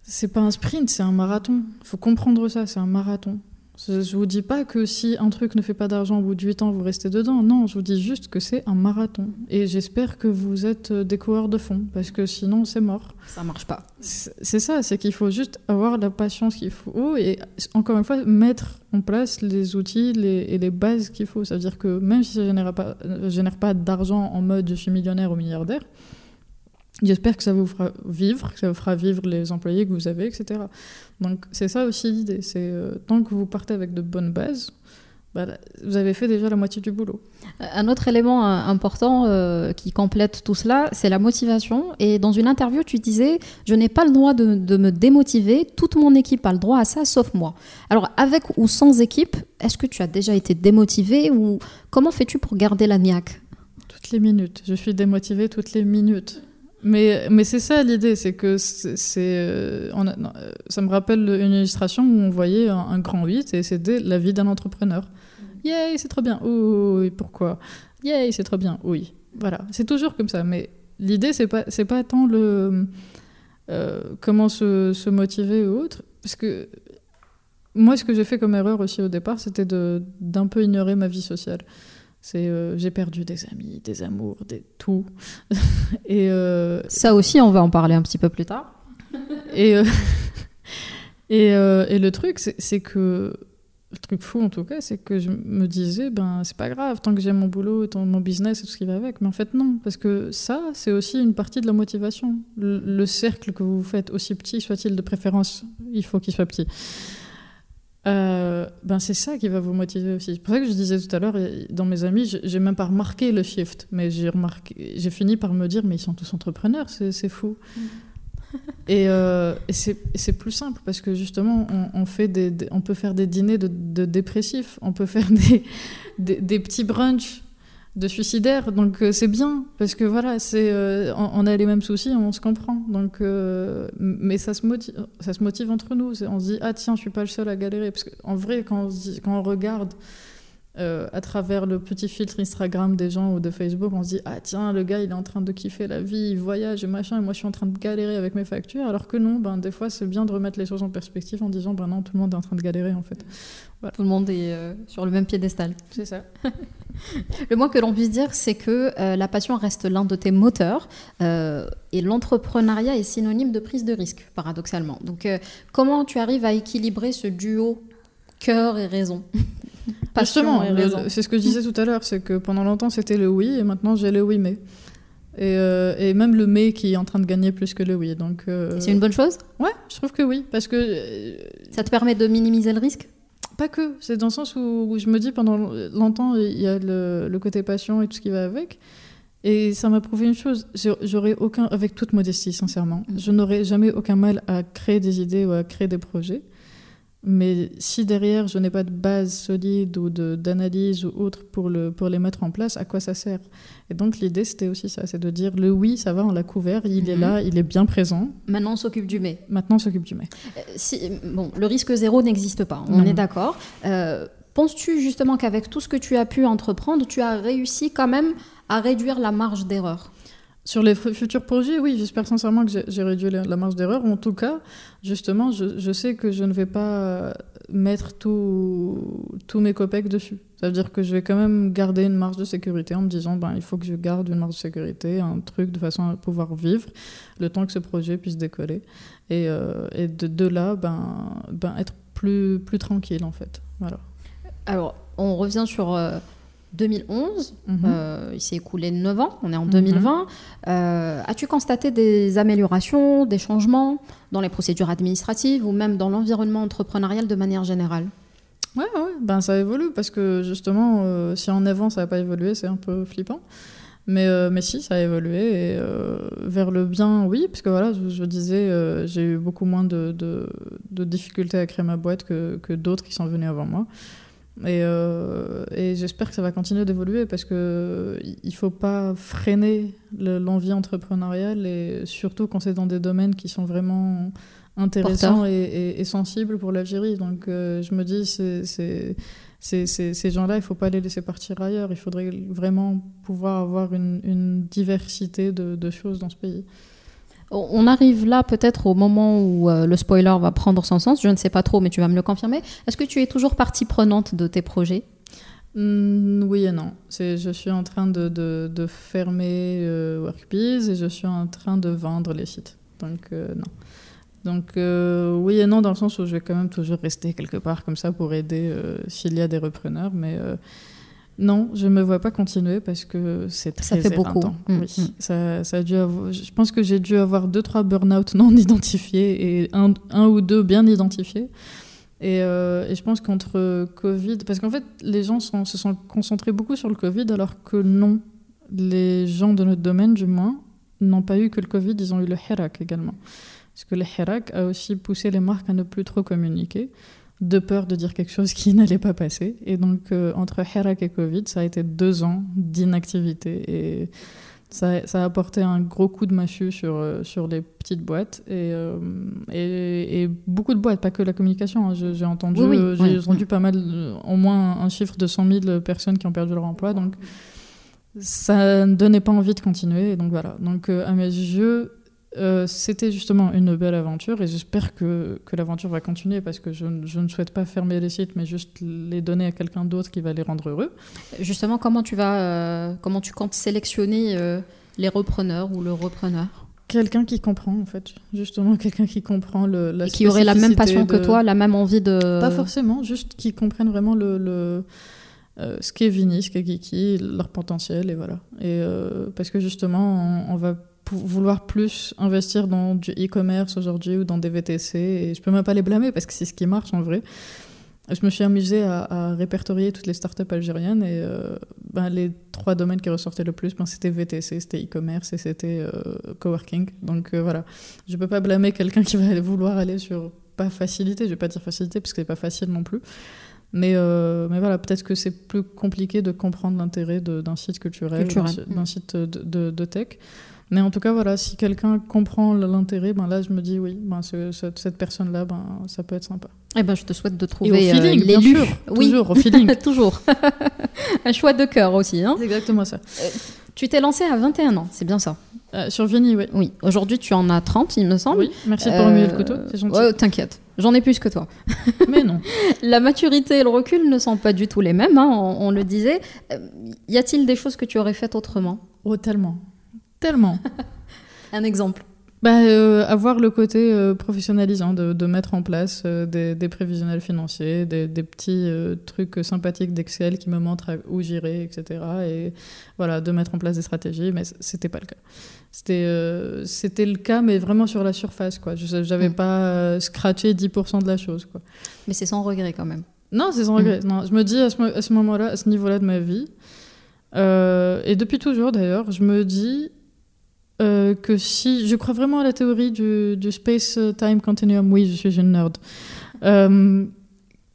c'est pas un sprint, c'est un marathon. Il faut comprendre ça, c'est un marathon. Je ne vous dis pas que si un truc ne fait pas d'argent au bout de 8 ans, vous restez dedans. Non, je vous dis juste que c'est un marathon. Et j'espère que vous êtes euh, des coureurs de fond, parce que sinon, c'est mort. Ça marche pas. C'est ça, c'est qu'il faut juste avoir la patience qu'il faut et, encore une fois, mettre en place les outils et les bases qu'il faut. Ça veut dire que même si ça ne génère pas, génère pas d'argent en mode je suis millionnaire ou milliardaire, J'espère que ça vous fera vivre, que ça vous fera vivre les employés que vous avez, etc. Donc c'est ça aussi l'idée. C'est euh, tant que vous partez avec de bonnes bases, bah, vous avez fait déjà la moitié du boulot. Un autre élément euh, important euh, qui complète tout cela, c'est la motivation. Et dans une interview, tu disais, je n'ai pas le droit de, de, me démotiver, toute mon équipe a le droit à ça, sauf moi. Alors avec ou sans équipe, est-ce que tu as déjà été démotivé ou comment fais-tu pour garder la niaque? Toutes les minutes. Je suis démotivée toutes les minutes. Mais, mais c'est ça l'idée, c'est que c'est, euh, euh, ça me rappelle une illustration où on voyait un, grand 8 et c'était la vie d'un entrepreneur. Mm. Yay, c'est trop bien. Oui, pourquoi? Yay, c'est trop bien. Oui. Voilà, c'est toujours comme ça. Mais l'idée, c'est pas, c'est pas tant le euh, comment se, se, motiver ou autre, parce que moi, ce que j'ai fait comme erreur aussi au départ, c'était d'un peu ignorer ma vie sociale. C'est euh, j'ai perdu des amis, des amours, des tout. et euh, ça aussi, on va en parler un petit peu plus tard. et, euh, et, et, le truc, c'est que le truc fou en tout cas, c'est que je me disais ben c'est pas grave tant que j'ai mon boulot, mon business et tout ce qui va avec. Mais en fait non, parce que ça c'est aussi une partie de la motivation. Le, le cercle que vous faites aussi petit soit-il de préférence, il faut qu'il soit petit. Euh, ben c'est ça qui va vous motiver aussi. C'est pour ça que je disais tout à l'heure, dans mes amis, j'ai même pas remarqué le shift, mais j'ai remarqué, j'ai fini par me dire, mais ils sont tous entrepreneurs, c'est fou. Mm. et, euh, et c'est plus simple parce que justement, on, on fait des, on peut faire des dîners de, de, dépressifs, on peut faire des, des, des petits brunchs de suicidaire. Donc euh, c'est bien, parce que voilà, c'est, euh, on, a les mêmes soucis, on se comprend. Donc, euh, mais ça se, motive, entre nous. On se dit, ah tiens, je suis pas le seul à galérer. Parce qu'en vrai, quand on regarde à travers le petit filtre Instagram des gens ou de Facebook, on se dit, ah tiens, le gars, il est en train de kiffer la vie, il voyage et machin, et moi je suis en train de galérer avec mes factures. Alors que non, ben, des fois, c'est bien de remettre les choses en perspective en disant, ben non, tout le monde est en train de galérer en fait. Tout le monde est sur le même piédestal. C'est ça. Le moins que l'on puisse dire, c'est que euh, la passion reste l'un de tes moteurs euh, et l'entrepreneuriat est synonyme de prise de risque, paradoxalement. Donc, euh, comment tu arrives à équilibrer ce duo cœur et raison? Et raison. C'est ce que je disais tout à l'heure, c'est que pendant longtemps c'était le oui et maintenant j'ai le oui mais. Et, et, même le mais qui est en train de gagner plus que le oui. Donc c'est une bonne chose? Ouais, je trouve que oui, parce que ça te permet de minimiser le risque? Pas que, c'est dans le sens où, je me dis pendant longtemps, il y a le, côté passion et tout ce qui va avec. Et ça m'a prouvé une chose, j'aurais aucun, avec toute modestie, sincèrement, Mm. je n'aurais jamais aucun mal à créer des idées ou à créer des projets. Mais si derrière je n'ai pas de base solide ou d'analyse ou autre pour, le, pour les mettre en place, à quoi ça sert? Et donc l'idée c'était aussi ça, c'est de dire le oui, ça va, on l'a couvert, il est Mhm. là, il est bien présent. Maintenant, on s'occupe du mais. Maintenant on s'occupe du mais. Euh, si, bon, le risque zéro n'existe pas, on Non. est d'accord. Euh, Penses-tu justement qu'avec tout ce que tu as pu entreprendre, tu as réussi quand même à réduire la marge d'erreur? Sur les fu- futurs projets, oui, j'espère sincèrement que j'ai- réduit la, marge d'erreur. En tout cas, justement, je, sais que je ne vais pas mettre tout- tous mes copecs dessus. Ça veut dire que je vais quand même garder une marge de sécurité en me disant, ben, il faut que je garde une marge de sécurité, un truc de façon à pouvoir vivre le temps que ce projet puisse décoller. Et, euh, de, là, ben, ben, être plus, plus tranquille, en fait. Voilà. Alors, on revient sur euh, 2011. Mhm. Euh, il s'est écoulé 9 ans, on est en Mhm. 2020. Euh, As-tu constaté des améliorations, des changements dans les procédures administratives ou même dans l'environnement entrepreneurial de manière générale? Ouais, ouais, ben ça évolue parce que justement, euh, si en avant ça n'a pas évolué, c'est un peu flippant. Mais, euh, mais si, ça a évolué et euh, vers le bien, oui, parce que voilà, je, je disais, euh, j'ai eu beaucoup moins de, de, de difficultés à créer ma boîte que, que d'autres qui sont venus avant moi. Et, euh, et j'espère que ça va continuer d'évoluer parce que il faut pas freiner le- l'envie entrepreneuriale et surtout quand c'est dans des domaines qui sont vraiment intéressants et, et- et sensibles pour l'Algérie. Donc euh, je me dis, c'est, ces gens-là, il faut pas les laisser partir ailleurs. Il faudrait vraiment pouvoir avoir une, une diversité de, de choses dans ce pays. On arrive là peut-être au moment où euh, le spoiler va prendre son sens, je ne sais pas trop, mais tu vas me le confirmer. Est-ce que tu es toujours partie prenante de tes projets? Mm, oui et non. Je suis en train de, de, fermer euh, et je suis en train de vendre les sites. Donc euh, non. Donc euh, oui et non dans le sens où je vais quand même toujours rester quelque part comme ça pour aider s'il y a des repreneurs. Mais non, je me vois pas continuer parce que c'est très Ça fait beaucoup. éreintant. Mm, Oui, mm. ça, ça a dû avoir- je pense que j'ai dû avoir deux trois burn-out non identifiés et un, un ou deux bien identifiés. Et, euh, et je pense qu'entre Covid, parce qu'en fait, les gens sont- se sont concentrés beaucoup sur le Covid, alors que non, les gens de notre domaine, du moins, n'ont pas eu que le Covid, ils ont eu le Hirak également. Parce que le Hirak a aussi poussé les marques à ne plus trop communiquer, de peur de dire quelque chose qui n'allait pas passer. Et donc, euh, entre Hirak et Covid, ça a été deux ans d'inactivité. Et ça, ça a apporté un gros coup de massue sur, euh, sur les petites boîtes et, euh, et, et beaucoup de boîtes, pas que la communication. hein. J'ai entendu, Oui, oui, j'ai oui. entendu pas mal, au moins un chiffre de 100 000 personnes qui ont perdu leur emploi. Donc ça ne donnait pas envie de continuer. Et donc voilà. Donc euh, à mes yeux, euh, c'était justement une belle aventure et j'espère que, que l'aventure va continuer parce que je, ne- je ne souhaite pas fermer les sites mais juste les donner à quelqu'un d'autre qui va les rendre heureux. Justement, comment tu vas, euh, comment tu comptes sélectionner euh, les repreneurs ou le repreneur? Quelqu'un qui comprend en fait, justement quelqu'un qui comprend le, la et qui aurait la même passion que toi, la même envie de. Pas forcément, juste qu'ils comprennent vraiment le, le- euh, ce qu'est Vini, ce qu'est Kiki, leur potentiel, et voilà. Et euh, parce que justement, on, on va vouloir plus investir dans du e-commerce aujourd'hui ou dans des VTC, et je peux même pas les blâmer parce que c'est ce qui marche en vrai. Je me suis amusée à, à répertorier toutes les startups algériennes et euh, ben, les trois domaines qui ressortaient le plus, ben, c'était VTC, c'était e-commerce et c'était euh, coworking. Donc euh, voilà, je peux pas blâmer quelqu'un qui va vouloir aller sur pas facilité, je vais pas dire facilité parce que c'est pas facile non plus. Mais, euh, mais voilà, peut-être que c'est plus compliqué de comprendre l'intérêt d'un site culturel, d'un si- d'un site de, de- de tech. Mais en tout cas, voilà, si quelqu'un comprend l'intérêt, ben là, je me dis oui, ben ce- cette, cette personne-là, ben, ça peut être sympa. Eh ben, je te souhaite de trouver euh, l'élu. Oui, toujours au feeling. toujours. Un choix de cœur aussi. Hein C'est exactement ça. tu t'es lancé à 21 ans, c'est bien ça. Euh, sur Vini, oui. Oui. Aujourd'hui, tu en as 30, il me semble. Oui, merci pour Euh, remuer le couteau, c'est gentil. ouais, T'inquiète, j'en ai plus que toi. Mais non. La maturité et le recul ne sont pas du tout les mêmes, hein, on, on le disait. Euh, y a-t-il des choses que tu aurais faites autrement? Oh, tellement. Tellement. Un exemple Bah, euh, avoir le côté euh, professionnalisant, de, de mettre en place euh, des, des prévisionnels financiers, des, des petits trucs sympathiques d'Excel qui me montrent où j'irai, etc. Et voilà, de mettre en place des stratégies, mais c'était pas le cas. C'était c'était le cas, mais vraiment sur la surface, quoi. Je J'avais Mm. pas scratché 10% de la chose, quoi. Mais c'est sans regret quand même. Non, c'est sans regret. Non, je me dis à ce, mo- à ce moment-là, à ce niveau-là de ma vie, et depuis toujours d'ailleurs, je me dis que si je crois vraiment à la théorie du, du space-time continuum, oui, je suis une nerd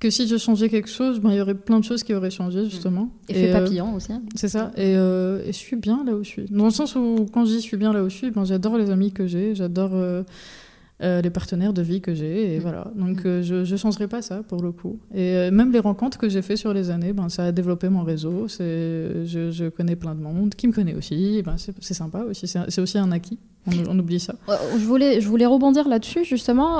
que si je changeais quelque chose, ben, il y aurait plein de choses qui auraient changé, justement. Effet et, papillon aussi. C'est ça. Et, et, je suis bien là où je suis. Dans le sens où, quand je dis je suis bien là où je suis, ben, j'adore les amis que j'ai, j'adore euh, les partenaires de vie que j'ai. Et mm. voilà. Donc, mm. euh, je ne changerai pas ça pour le coup. Et euh, même les rencontres que j'ai fait sur les années, ben, ça a développé mon réseau. Je, je connais plein de monde qui me connaît aussi. Ben, c'est sympa aussi. C'est aussi un acquis. On, oublie ça. Je voulais, je voulais rebondir là-dessus, justement.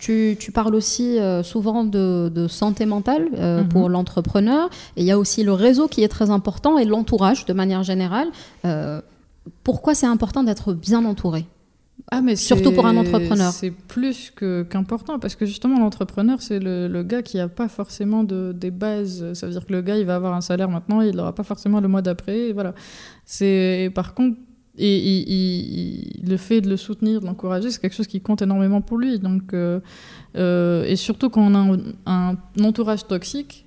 tu, tu, parles aussi souvent de, de, santé mentale mm-hmm. pour l'entrepreneur. Et il y a aussi le réseau qui est très important et l'entourage de manière générale. pourquoi c'est important d'être bien entouré? Ah, mais Surtout pour un entrepreneur. C'est plus qu'important parce que justement, l'entrepreneur, c'est le, gars qui n'a pas forcément de, des bases. Ça veut dire que le gars, il va avoir un salaire maintenant, il n'aura pas forcément le mois d'après. Voilà. Par contre, et, le fait de le soutenir, de l'encourager, c'est quelque chose qui compte énormément pour lui. Donc, euh, euh, et surtout quand on a un, entourage toxique,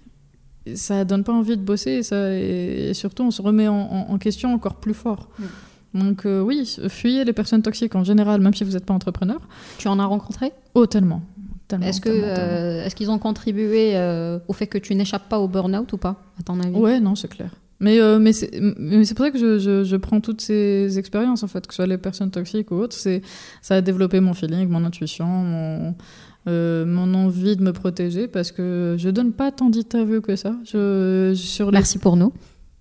ça donne pas envie de bosser et, ça, et, surtout on se remet en, question encore plus fort. Donc euh, oui, fuyez les personnes toxiques en général, même si vous n'êtes pas entrepreneur. Tu en as rencontré? Oh, tellement. Est-ce que euh, est-ce qu'ils ont contribué euh, au fait que tu n'échappes pas au burn-out ou pas, à ton avis? Ouais, non, c'est clair. Mais, mais c'est pour ça que je, je, prends toutes ces expériences, en fait, que ce soit les personnes toxiques ou autres. Ça a développé mon feeling, mon intuition, mon, mon envie de me protéger, parce que je donne pas tant d'interviews que ça. Je, sur Merci pour nous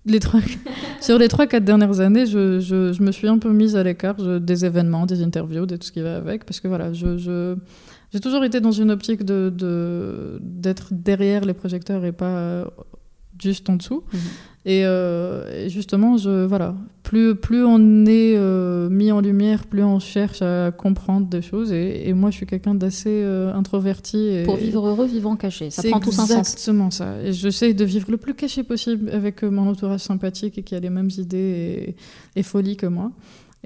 les trois, sur les trois, quatre dernières années, je, je, me suis un peu mise à l'écart des événements, des interviews, de tout ce qui va avec, parce que voilà, je, j'ai toujours été dans une optique de, d'être derrière les projecteurs et pas juste en dessous. Euh, et, justement, je, voilà, plus, plus on est euh, mis en lumière, plus on cherche à comprendre des choses. Et, moi, je suis quelqu'un d'assez euh, introverti. Et, Pour vivre heureux, vivant caché. Ça prend tout un sens. exactement ça. Et j'essaie de vivre le plus caché possible avec mon entourage sympathique et qui a les mêmes idées et, et folies que moi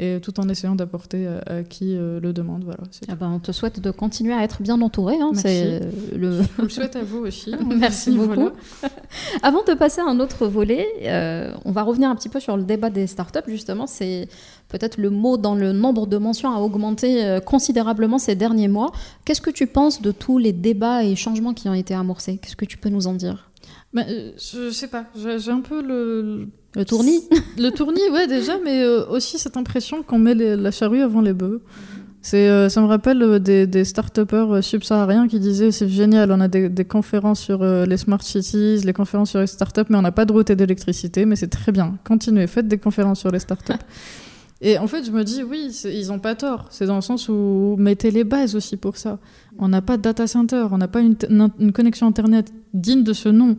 et tout en essayant d'apporter à, qui euh, le demande. Voilà, ah ben, on te souhaite de continuer à être bien entouré. Hein, c'est le... Je le souhaite à vous aussi. Merci beaucoup. Avant de passer à un autre volet, euh, on va revenir un petit peu sur le débat des startups. Justement, c'est peut-être le mot dans le nombre de mentions a augmenté euh, considérablement ces derniers mois. Qu'est-ce que tu penses de tous les débats et changements qui ont été amorcés? Qu'est-ce que tu peux nous en dire? Ben, Je sais pas. J'ai un peu le le tournis Le tournis, ouais, déjà, mais euh, aussi cette impression qu'on met la charrue avant les bœufs. C'est, euh, ça me rappelle euh, des, des start-upers subsahariens qui disaient c'est génial, on a des, conférences sur les smart cities, les conférences sur les start-up, mais on n'a pas de route et d'électricité, mais c'est très bien. Continuez, faites des conférences sur les start-up. et en fait, je me dis oui, ils n'ont pas tort. C'est dans le sens où mettez les bases aussi pour ça. On n'a pas de data center, on n'a pas une, connexion internet digne de ce nom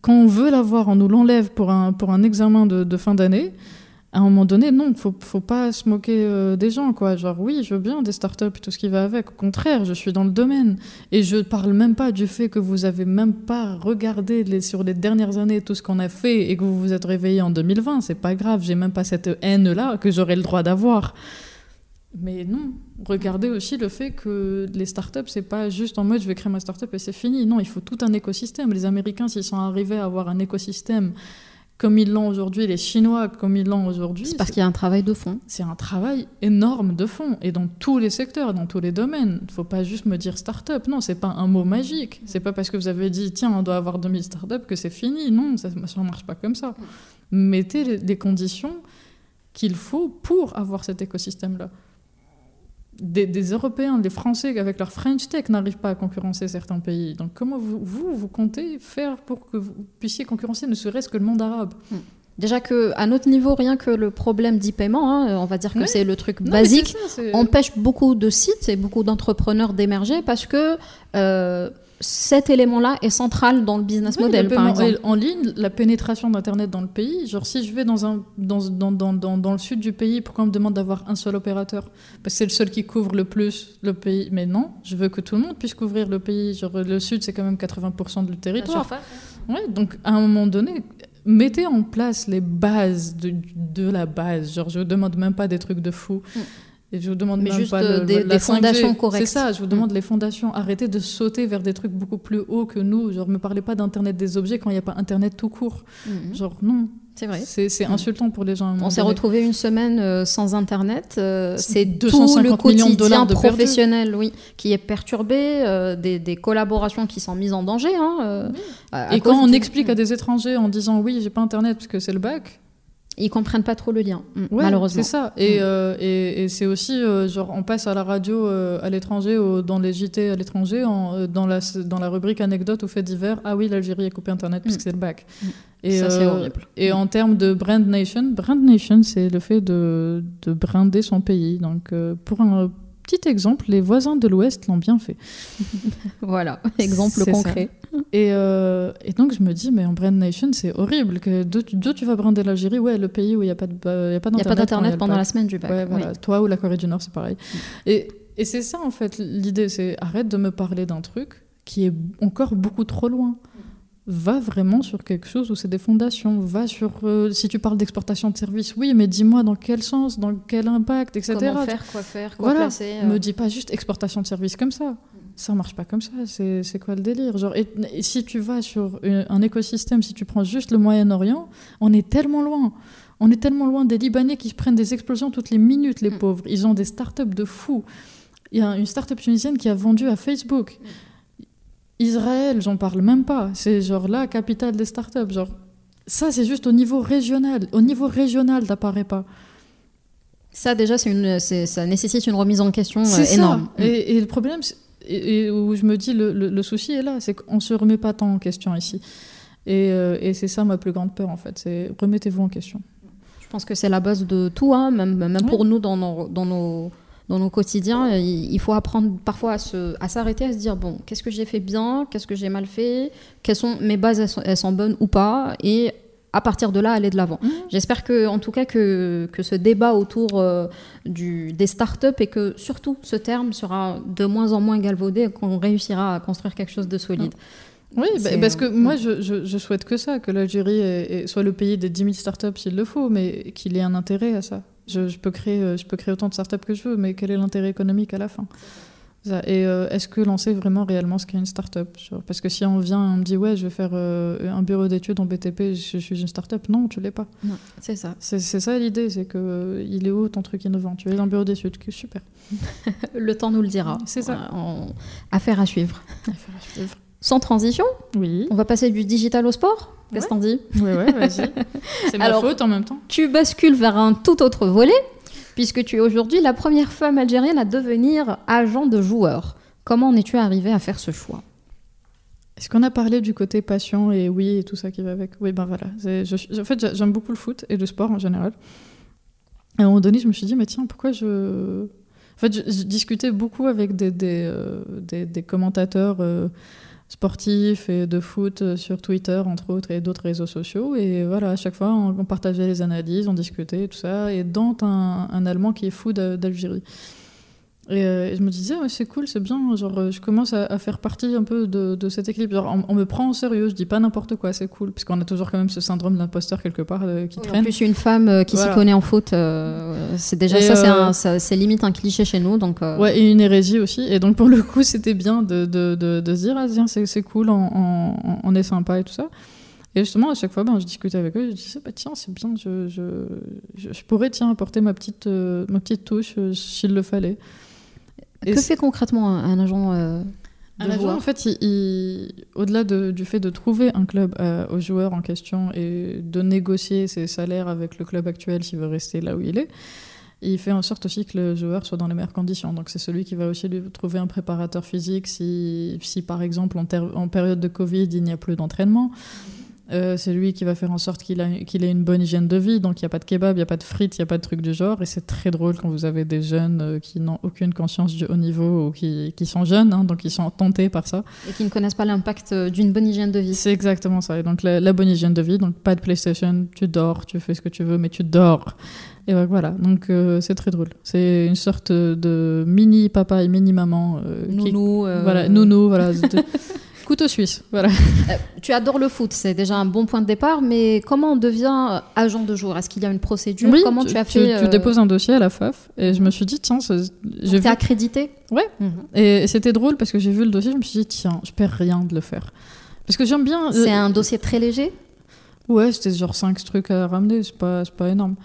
quand on veut l'avoir, on nous l'enlève pour un, pour un examen de, fin d'année. À un moment donné, non, faut, faut pas se moquer euh, des gens, quoi. Genre, oui, je veux bien des startups et tout ce qui va avec. Au contraire, je suis dans le domaine. Et je parle même pas du fait que vous avez même pas regardé sur les dernières années tout ce qu'on a fait et que vous vous êtes réveillé en 2020. C'est pas grave, j'ai même pas cette haine-là que j'aurais le droit d'avoir. Mais non, regardez aussi le fait que les startups, c'est pas juste en mode je vais créer ma startup et c'est fini. Non, il faut tout un écosystème. Les Américains, s'ils sont arrivés à avoir un écosystème comme ils l'ont aujourd'hui, les Chinois comme ils l'ont aujourd'hui. C'est parce qu'il y a un travail de fond. C'est un travail énorme de fond et dans tous les secteurs, dans tous les domaines. Il faut pas juste me dire startup. Non, c'est pas un mot magique. C'est pas parce que vous avez dit tiens, on doit avoir 2000 startups que c'est fini. Non, ça ne marche pas comme ça. Mettez les conditions qu'il faut pour avoir cet écosystème-là des, Européens, des Français avec leur French Tech n'arrivent pas à concurrencer certains pays. Donc comment vous, vous, vous comptez faire pour que vous puissiez concurrencer ne serait-ce que le monde arabe? Hmm. Déjà que à notre niveau, rien que le problème d'e-paiement, hein, on va dire que c'est le truc basique, empêche beaucoup de sites et beaucoup d'entrepreneurs d'émerger parce que euh, cet élément-là est central dans le business model, par exemple. En ligne, la pénétration d'Internet dans le pays, genre si je vais dans, un, dans, dans, dans, dans, le sud du pays, pourquoi on me demande d'avoir un seul opérateur? Parce que c'est le seul qui couvre le plus le pays. Mais non, je veux que tout le monde puisse couvrir le pays. Genre, le sud, c'est quand même 80% du territoire. Ouais, donc à un moment donné, mettez en place les bases de, de la base. Genre, je ne demande même pas des trucs de fou. Mm. Et je vous demande Mais même juste pas euh, des, des fondations correctes. C'est ça, je vous demande mm. les fondations. Arrêtez de sauter vers des trucs beaucoup plus hauts que nous. Genre, me parlez pas d'Internet des objets quand il n'y a pas Internet tout court. Mm. Genre, non. C'est vrai. C'est insultant pour les gens. On s'est retrouvé une semaine sans Internet. c'est tout le quotidien professionnel, oui, qui est perturbé, des, des, collaborations qui sont mises en danger. Hein, Et quand on explique à des étrangers en disant oui, j'ai pas Internet parce que c'est le bac, ils comprennent pas trop le lien, mm, malheureusement. C'est ça. Et, mm. euh, et, et c'est aussi, euh, genre, on passe à la radio euh, à l'étranger, dans les JT à l'étranger, dans, la, dans la rubrique anecdote ou fait divers. Ah oui, l'Algérie a coupé Internet parce mm. que c'est le bac. Et, ça, c'est horrible. Et en termes de brand nation, brand nation, c'est le fait de, de brander son pays. Donc, pour un petit exemple, les voisins de l'Ouest l'ont bien fait. voilà, exemple concret. Euh, et, donc je me dis, mais en Brand Nation, c'est horrible. Que d'où tu vas brander l'Algérie? Ouais, le pays où il n'y a pas d'internet. pendant la semaine du bac. Ouais, voilà. Toi ou la Corée du Nord, c'est pareil. Mm. Et, et c'est ça en fait l'idée, c'est arrête de me parler d'un truc qui est encore beaucoup trop loin va vraiment sur quelque chose où c'est des fondations, va sur euh, si tu parles d'exportation de services, oui, mais dis-moi dans quel sens, dans quel impact, etc. Comment faire, quoi faire, quoi voilà. placer. Euh. Me dis pas juste exportation de services comme ça. Ça marche pas comme ça. C'est quoi le délire? Genre, et, si tu vas sur un écosystème, si tu prends juste le Moyen-Orient, on est tellement loin. On est tellement loin des Libanais qui prennent des explosions toutes les minutes, les mm. pauvres. Ils ont des startups de fous. Il y a une startup tunisienne qui a vendu à Facebook. Mm. Israël, j'en parle même pas. C'est genre la capitale des startups. Genre, ça, c'est juste au niveau régional. Au niveau régional, t'apparaît pas. Ça, déjà, c'est une, ça nécessite une remise en question euh, énorme. Ça. Et, et, le problème, et, où je me dis, le, le, souci est là, c'est qu'on se remet pas tant en question ici. Et, euh, et c'est ça ma plus grande peur, en fait. C'est remettez-vous en question. Je pense que c'est la base de tout, hein, même, même pour nous dans nos, dans nos dans nos quotidiens, il faut apprendre parfois à s'arrêter, à, à, se dire bon, qu'est-ce que j'ai fait bien, qu'est-ce que j'ai mal fait, quelles sont mes bases, elles sont, bonnes ou pas, et à partir de là, aller de l'avant. Mmh. J'espère que, en tout cas, que, que ce débat autour euh, du, des startups et que surtout ce terme sera de moins en moins galvaudé et qu'on réussira à construire quelque chose de solide. Oui, bah, parce que moi, je, je, souhaite que ça, que l'Algérie soit le pays des 10 000 startups s'il le faut, mais qu'il ait un intérêt à ça. Je, peux créer, euh, je peux créer autant de startups que je veux, mais quel est l'intérêt économique à la fin? Et euh, est-ce que lancer vraiment réellement ce qu'est une startup Parce que si on vient, on me dit ouais, je vais faire euh, un bureau d'études en BTP, je, suis une startup. Non, tu l'es pas. Non, c'est ça. C'est ça l'idée, c'est que il est où ton truc innovant Tu es dans un bureau d'études, super. le temps nous le dira. C'est ça. Affaire à suivre. Affaire à suivre. Sans transition, oui. on va passer du digital au sport Qu'est-ce que t'en dis Oui, ouais, vas-y. C'est ma faute en même temps. Tu bascules vers un tout autre volet, puisque tu es aujourd'hui la première femme algérienne à devenir agent de joueur. Comment en es-tu arrivée à faire ce choix? Est-ce qu'on a parlé du côté passion et oui et tout ça qui va avec? Oui, ben voilà. Je, en fait, j'aime beaucoup le foot et le sport en général. à un moment donné, je me suis dit, mais tiens, pourquoi je. En fait, je, discutais beaucoup avec des, des, euh, des, commentateurs. Euh, sportifs et de foot euh, sur Twitter, entre autres, et d'autres réseaux sociaux. Et voilà, à chaque fois, on, partageait les analyses, on discutait, tout ça, et dont un, un Allemand qui est fou d'Algérie. Euh, et, je me disais, ouais, c'est cool, c'est bien. Genre, euh, je commence à, faire partie un peu de, de cette équipe. Genre, on, me prend au sérieux, je dis pas n'importe quoi, c'est cool. Puisqu'on a toujours quand même ce syndrome d'imposteur quelque part euh, qui traîne. En plus, une femme qui s'y connaît en foot, c'est déjà ça, c'est limite un cliché chez nous. Donc, Ouais, et une hérésie aussi. Et donc, pour le coup, c'était bien de, de, de, se dire, ah, c'est cool, on, on, est sympa et tout ça. Et justement, à chaque fois, ben, je discutais avec eux, je disais, bah, tiens, c'est bien, je, je, je, pourrais tiens, apporter ma petite, ma petite touche s'il le fallait que fait concrètement un, agent euh, un agent, en fait, au-delà du fait de trouver un club euh, aux joueurs en question et de négocier ses salaires avec le club actuel s'il veut rester là où il est, il fait en sorte aussi que le joueur soit dans les meilleures conditions. Donc c'est celui qui va aussi lui trouver un préparateur physique si, si par exemple, en, en période de Covid, il n'y a plus d'entraînement. Euh, c'est lui qui va faire en sorte qu'il ait une bonne hygiène de vie. Donc il n'y a pas de kebab, il n'y a pas de frites, il n'y a pas de trucs du genre. Et c'est très drôle quand vous avez des jeunes euh, qui n'ont aucune conscience du haut niveau ou qui, sont jeunes, hein, donc ils sont tentés par ça. Et qui ne connaissent pas l'impact euh, d'une bonne hygiène de vie. C'est exactement ça. Et donc la, bonne hygiène de vie, donc pas de PlayStation, tu dors, tu fais ce que tu veux, mais tu dors. Et voilà, donc c'est très drôle. C'est une sorte de mini papa et mini maman. nounou. Voilà, nounou, voilà. couteau suisse, voilà. Euh, tu adores le foot, c'est déjà un bon point de départ, mais comment on devient agent de jour? Est-ce qu'il y a une procédure? Oui, Comment tu, as fait Tu, euh, déposes un dossier à la FAF et je me suis dit, tiens, j'ai vu... accrédité? Ouais. Mhm. Et c'était drôle parce que j'ai vu le dossier, je me suis dit, tiens, je perds rien de le faire. Parce que j'aime bien. C'est un dossier très léger? Ouais, c'était genre 5 trucs à ramener, c'est pas, pas énorme.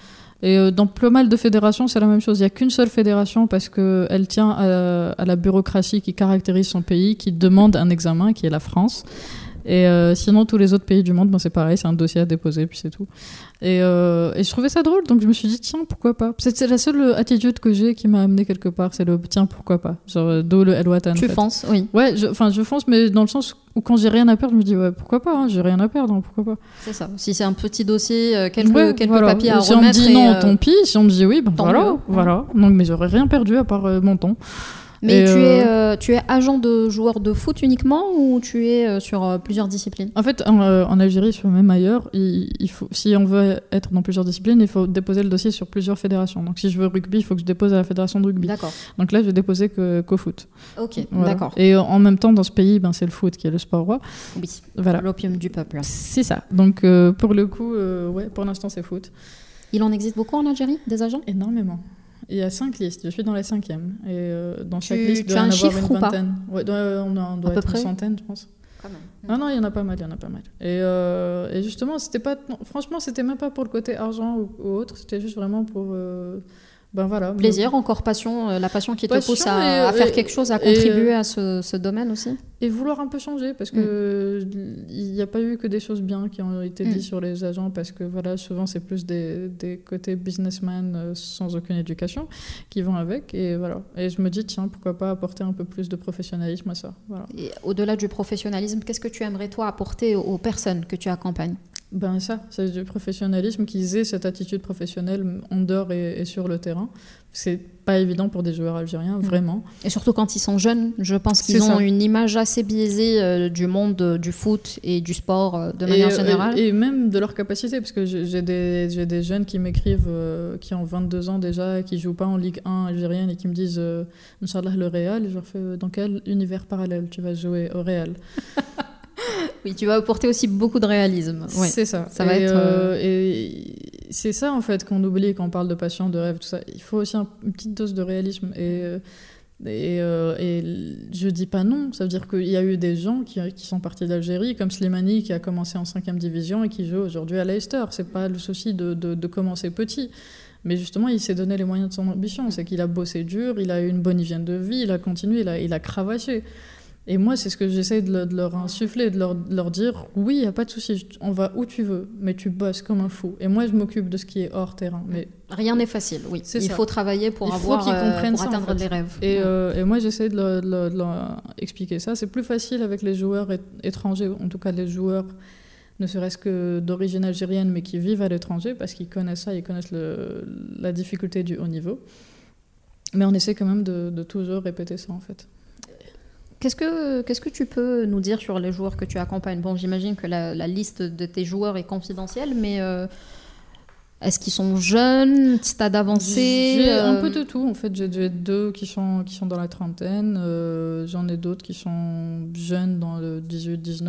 Et euh, dans pas mal de fédérations, c'est la même chose. Il n'y a qu'une seule fédération parce qu'elle tient à, à, la bureaucratie qui caractérise son pays, qui demande un examen, qui est la France. Et euh, sinon, tous les autres pays du monde, ben, c'est pareil, c'est un dossier à déposer, puis c'est tout. Et, euh, et, je trouvais ça drôle, donc je me suis dit, tiens, pourquoi pas? C'est la seule attitude que j'ai qui m'a amené quelque part, c'est le tiens, pourquoi pas? Genre, euh, d'où le El Watan. Tu fonces, oui. Ouais, enfin, je, je, fonce, mais dans le sens où quand j'ai rien à perdre, je me dis, ouais, pourquoi pas hein, J'ai rien à perdre, hein, pourquoi pas? C'est ça. Si c'est un petit dossier, quelques, quelques papiers à si remettre. Si on me dit non, tant pis. Si on me dit oui, ben voilà, voilà. Donc, mais j'aurais rien perdu à part mon temps. Mais tu, es, euh, tu es agent de joueur de foot uniquement ou tu es euh, sur euh, plusieurs disciplines? En fait, en, en, Algérie, même ailleurs, il, il, faut, si on veut être dans plusieurs disciplines, il faut déposer le dossier sur plusieurs fédérations. Donc si je veux rugby, il faut que je dépose à la fédération de rugby. D'accord. Donc là, je vais déposer qu'au qu foot. Ok, voilà. d'accord. Et en même temps, dans ce pays, ben, c'est le foot qui est le sport roi. Oui, voilà. l'opium du peuple. C'est ça. Donc pour le coup, ouais, pour l'instant, c'est foot. Il en existe beaucoup en Algérie, des agents? Énormément. Il y a cinq listes, je suis dans la cinquième. Et euh, dans tu, chaque liste, tu as un chiffre une ou pas vingtaine. Ouais, on, a, on doit à être une centaine, je pense. Quand même. Non, non, il y en a pas mal, il y en a pas mal. Et, euh, et justement, c'était pas, non, franchement, c'était même pas pour le côté argent ou, ou autre, c'était juste vraiment pour. Euh, ben voilà. Plaisir, mais... encore passion, euh, la passion qui passion te pousse à, et, à faire et, quelque chose, à contribuer à ce, ce, domaine aussi. Et vouloir un peu changer, parce que il n'y a pas eu que des choses bien qui ont été dites Mm. sur les agents, parce que voilà, souvent c'est plus des, des côtés businessmen euh, sans aucune éducation qui vont avec, et voilà. Et je me dis, tiens, pourquoi pas apporter un peu plus de professionnalisme à ça. Voilà. Et au-delà du professionnalisme, qu'est-ce que tu aimerais toi apporter aux personnes que tu accompagnes? Ben ça, c'est du professionnalisme, qu'ils aient cette attitude professionnelle en dehors et, et sur le terrain. C'est pas évident pour des joueurs algériens, vraiment. Et surtout quand ils sont jeunes, je pense qu'ils ont ça. une image assez biaisée euh, du monde euh, du foot et du sport euh, de manière et, générale. Et, et, même de leur capacité, parce que j'ai des, des, jeunes qui m'écrivent, qui ont 22 ans déjà, qui jouent pas en Ligue 1 algérienne et qui me disent Inch'Allah le Real. Et je leur fais Dans quel univers parallèle tu vas jouer au Real? Oui, tu vas apporter aussi beaucoup de réalisme. Ouais. C'est ça. Ça va être. euh, et c'est ça en fait qu'on oublie quand on parle de passion, de rêve, tout ça. Il faut aussi un, une petite dose de réalisme. Et, euh, et, euh, et je dis pas non. Ça veut dire qu'il y a eu des gens qui, qui sont partis d'Algérie, comme Slimani qui a commencé en 5 division et qui joue aujourd'hui à Leicester. C'est pas le souci de, de, de commencer petit. Mais justement, il s'est donné les moyens de son ambition. C'est qu'il a bossé dur, il a eu une bonne hygiène de vie, il a continué, il a, il a cravaché. Et moi, c'est ce que j'essaie de, le, de, leur insuffler, de leur, de leur dire oui, il n'y a pas de souci, on va où tu veux, mais tu bosses comme un fou. Et moi, je m'occupe de ce qui est hors terrain. Mais Rien n'est facile, oui. Il ça. faut travailler pour, il avoir, faut euh, pour ça, atteindre en fait. des rêves. Et, euh, et moi, j'essaie de, leur, expliquer ça. C'est plus facile avec les joueurs étrangers, en tout cas les joueurs ne serait-ce que d'origine algérienne, mais qui vivent à l'étranger, parce qu'ils connaissent ça, ils connaissent le, la difficulté du haut niveau. Mais on essaie quand même de, de toujours répéter ça, en fait. Qu'est-ce que, qu'est-ce que tu peux nous dire sur les joueurs que tu accompagnes? Bon, j'imagine que la, la, liste de tes joueurs est confidentielle, mais euh, est-ce qu'ils sont jeunes, stade avancé J'ai euh... un peu de tout. En fait, j'ai deux qui sont, qui sont dans la trentaine. Euh, J'en ai d'autres qui sont jeunes dans le 18-19.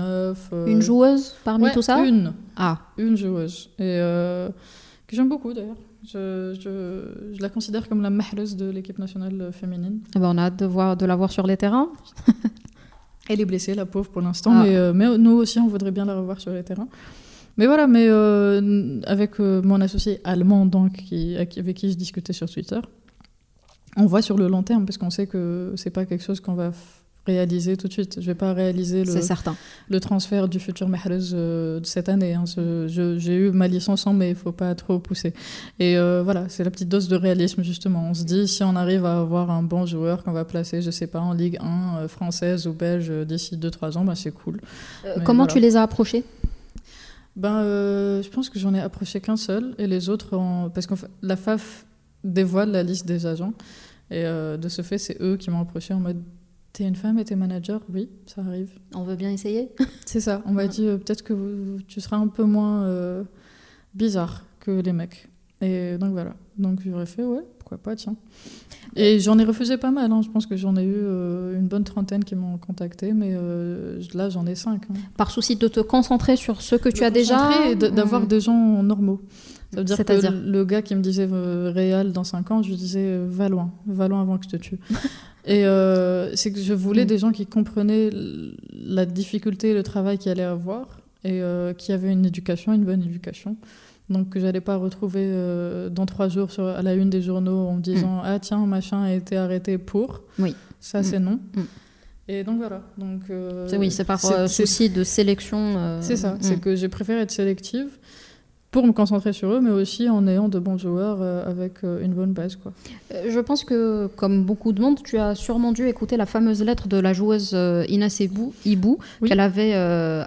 Euh... Une joueuse parmi ouais, tout ça? Une. Ah. Une joueuse. Et euh, que j'aime beaucoup d'ailleurs. Je, je, je, la considère comme la mahleuse de l'équipe nationale féminine. Eh ben on a hâte de, voir, de la voir sur les terrains. Elle est blessée, la pauvre, pour l'instant, ah. mais, euh, mais, nous aussi, on voudrait bien la revoir sur les terrains. Mais voilà, mais euh, avec euh, mon associé allemand, donc, qui, avec qui je discutais sur Twitter, on voit sur le long terme, parce qu'on sait que c'est pas quelque chose qu'on va réaliser tout de suite. Je vais pas réaliser le, le transfert du futur Mahrez euh, de cette année. Hein. J'ai eu ma licence en mai, il faut pas trop pousser. Et euh, voilà, c'est la petite dose de réalisme justement. On se dit si on arrive à avoir un bon joueur qu'on va placer, je sais pas, en Ligue 1 euh, française ou belge d'ici 2-3 ans, bah, c'est cool. Comment voilà. tu les as approchés? Ben, je pense que j'en ai approché qu'un seul et les autres, parce que la FAF dévoile la liste des agents. Et de ce fait, c'est eux qui m'ont approché en mode T'es une femme et t'es manager Oui, ça arrive. On veut bien essayer C'est ça. On m'a dit euh, peut-être que vous, tu seras un peu moins euh, bizarre que les mecs. Et donc voilà. Donc j'aurais fait ouais, pourquoi pas, tiens. Et j'en ai refusé pas mal. Hein. Je pense que j'en ai eu euh, une bonne trentaine qui m'ont contacté, mais euh, là j'en ai cinq. Hein. Par souci de te concentrer sur ce que de tu as déjà et d'avoir mmh. des gens normaux. Ça veut dire que dire le gars qui me disait euh, Réal dans 5 ans, je lui disais euh, va loin, va loin avant que je te tue. et euh, c'est que je voulais mmh. des gens qui comprenaient la difficulté et le travail qu'il allait avoir. et qui avait une éducation, une bonne éducation. Donc que j'allais pas retrouver dans trois jours sur, à la une des journaux en me disant mm. ah tiens machin a été arrêté pour. Oui. Ça c'est non. Et donc voilà. Donc, oui, c'est par souci de sélection. C'est ça, c'est que j'ai préféré être sélective pour me concentrer sur eux, mais aussi en ayant de bons joueurs euh, avec euh, une bonne base. Quoi. Euh, je pense que, comme beaucoup de monde, tu as sûrement dû écouter la fameuse lettre de la joueuse Inès Ibou, qu'elle avait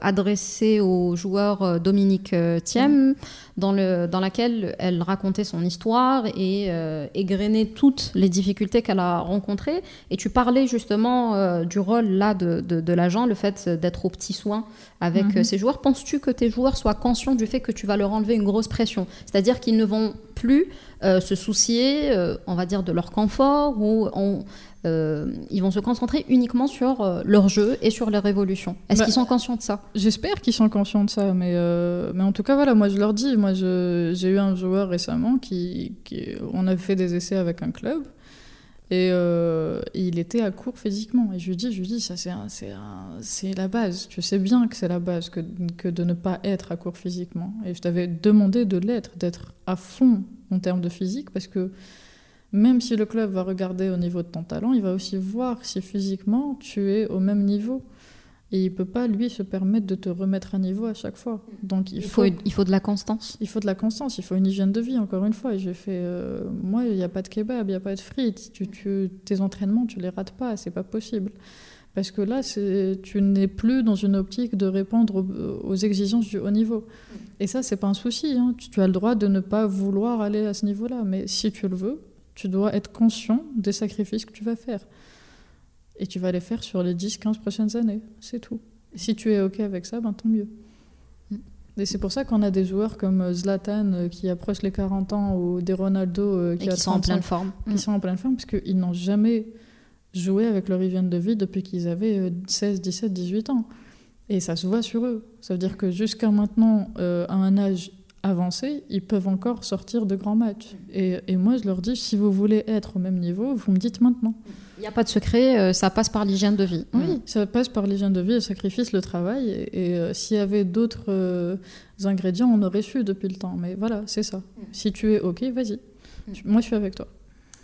adressée au joueur Dominique Thiem dans, le, dans laquelle elle racontait son histoire et euh, égrenait toutes les difficultés qu'elle a rencontrées. Et tu parlais justement euh, du rôle là de, de, l'agent, le fait d'être au petit soin avec mhm. euh, ces joueurs. Penses-tu que tes joueurs soient conscients du fait que tu vas leur enlever une grosse pression? C'est-à-dire qu'ils ne vont plus se soucier, on va dire, de leur confort ou on, euh, ils vont se concentrer uniquement sur euh, leur jeu et sur leur évolution. Est-ce bah, qu'ils sont conscients de ça? J'espère qu'ils sont conscients de ça, mais, euh, mais en tout cas, voilà, moi je leur dis, moi j'ai eu un joueur récemment qui, on a fait des essais avec un club. Et il était à court physiquement. Et je lui dis, je lui dis ça c'est la base. Tu sais bien que c'est la base que, que, de ne pas être à court physiquement. Et je t'avais demandé de l'être, d'être à fond en termes de physique, parce que même si le club va regarder au niveau de ton talent, il va aussi voir si physiquement tu es au même niveau. Et il peut pas, lui, se permettre de te remettre à niveau à chaque fois. Donc il, faut, il faut de la constance. Il faut de la constance, il faut une hygiène de vie, encore une fois. Et j'ai fait, euh, moi, il n'y a pas de kebab, il n'y a pas de frites. Tu, tu, tes entraînements, tu les rates pas, c'est pas possible. Parce que là, tu n'es plus dans une optique de répondre aux, exigences du haut niveau. Et ça, c'est pas un souci. Hein. Tu, tu as le droit de ne pas vouloir aller à ce niveau-là. Mais si tu le veux, tu dois être conscient des sacrifices que tu vas faire. Et tu vas les faire sur les 10-15 prochaines années. C'est tout. Et si tu es OK avec ça, ben tant mieux. Et c'est pour ça qu'on a des joueurs comme euh, Zlatan euh, qui approchent les 40 ans ou des Ronaldo euh, qui, sont en pleine forme. Qui sont en pleine forme parce qu'ils n'ont jamais joué avec leur hygiène de vie depuis qu'ils avaient 16, 17, 18 ans. Et ça se voit sur eux. Ça veut dire que jusqu'à maintenant, à un âge avancés, ils peuvent encore sortir de grands matchs. Et, et, moi, je leur dis, si vous voulez être au même niveau, vous me dites maintenant. Il n'y a pas de secret, euh, ça passe par l'hygiène de vie. Oui, ça passe par l'hygiène de vie, le sacrifice, le travail. Et, euh, s'il y avait d'autres euh, ingrédients, on aurait su depuis le temps. Mais voilà, c'est ça. Si tu es OK, vas-y. Moi, je suis avec toi.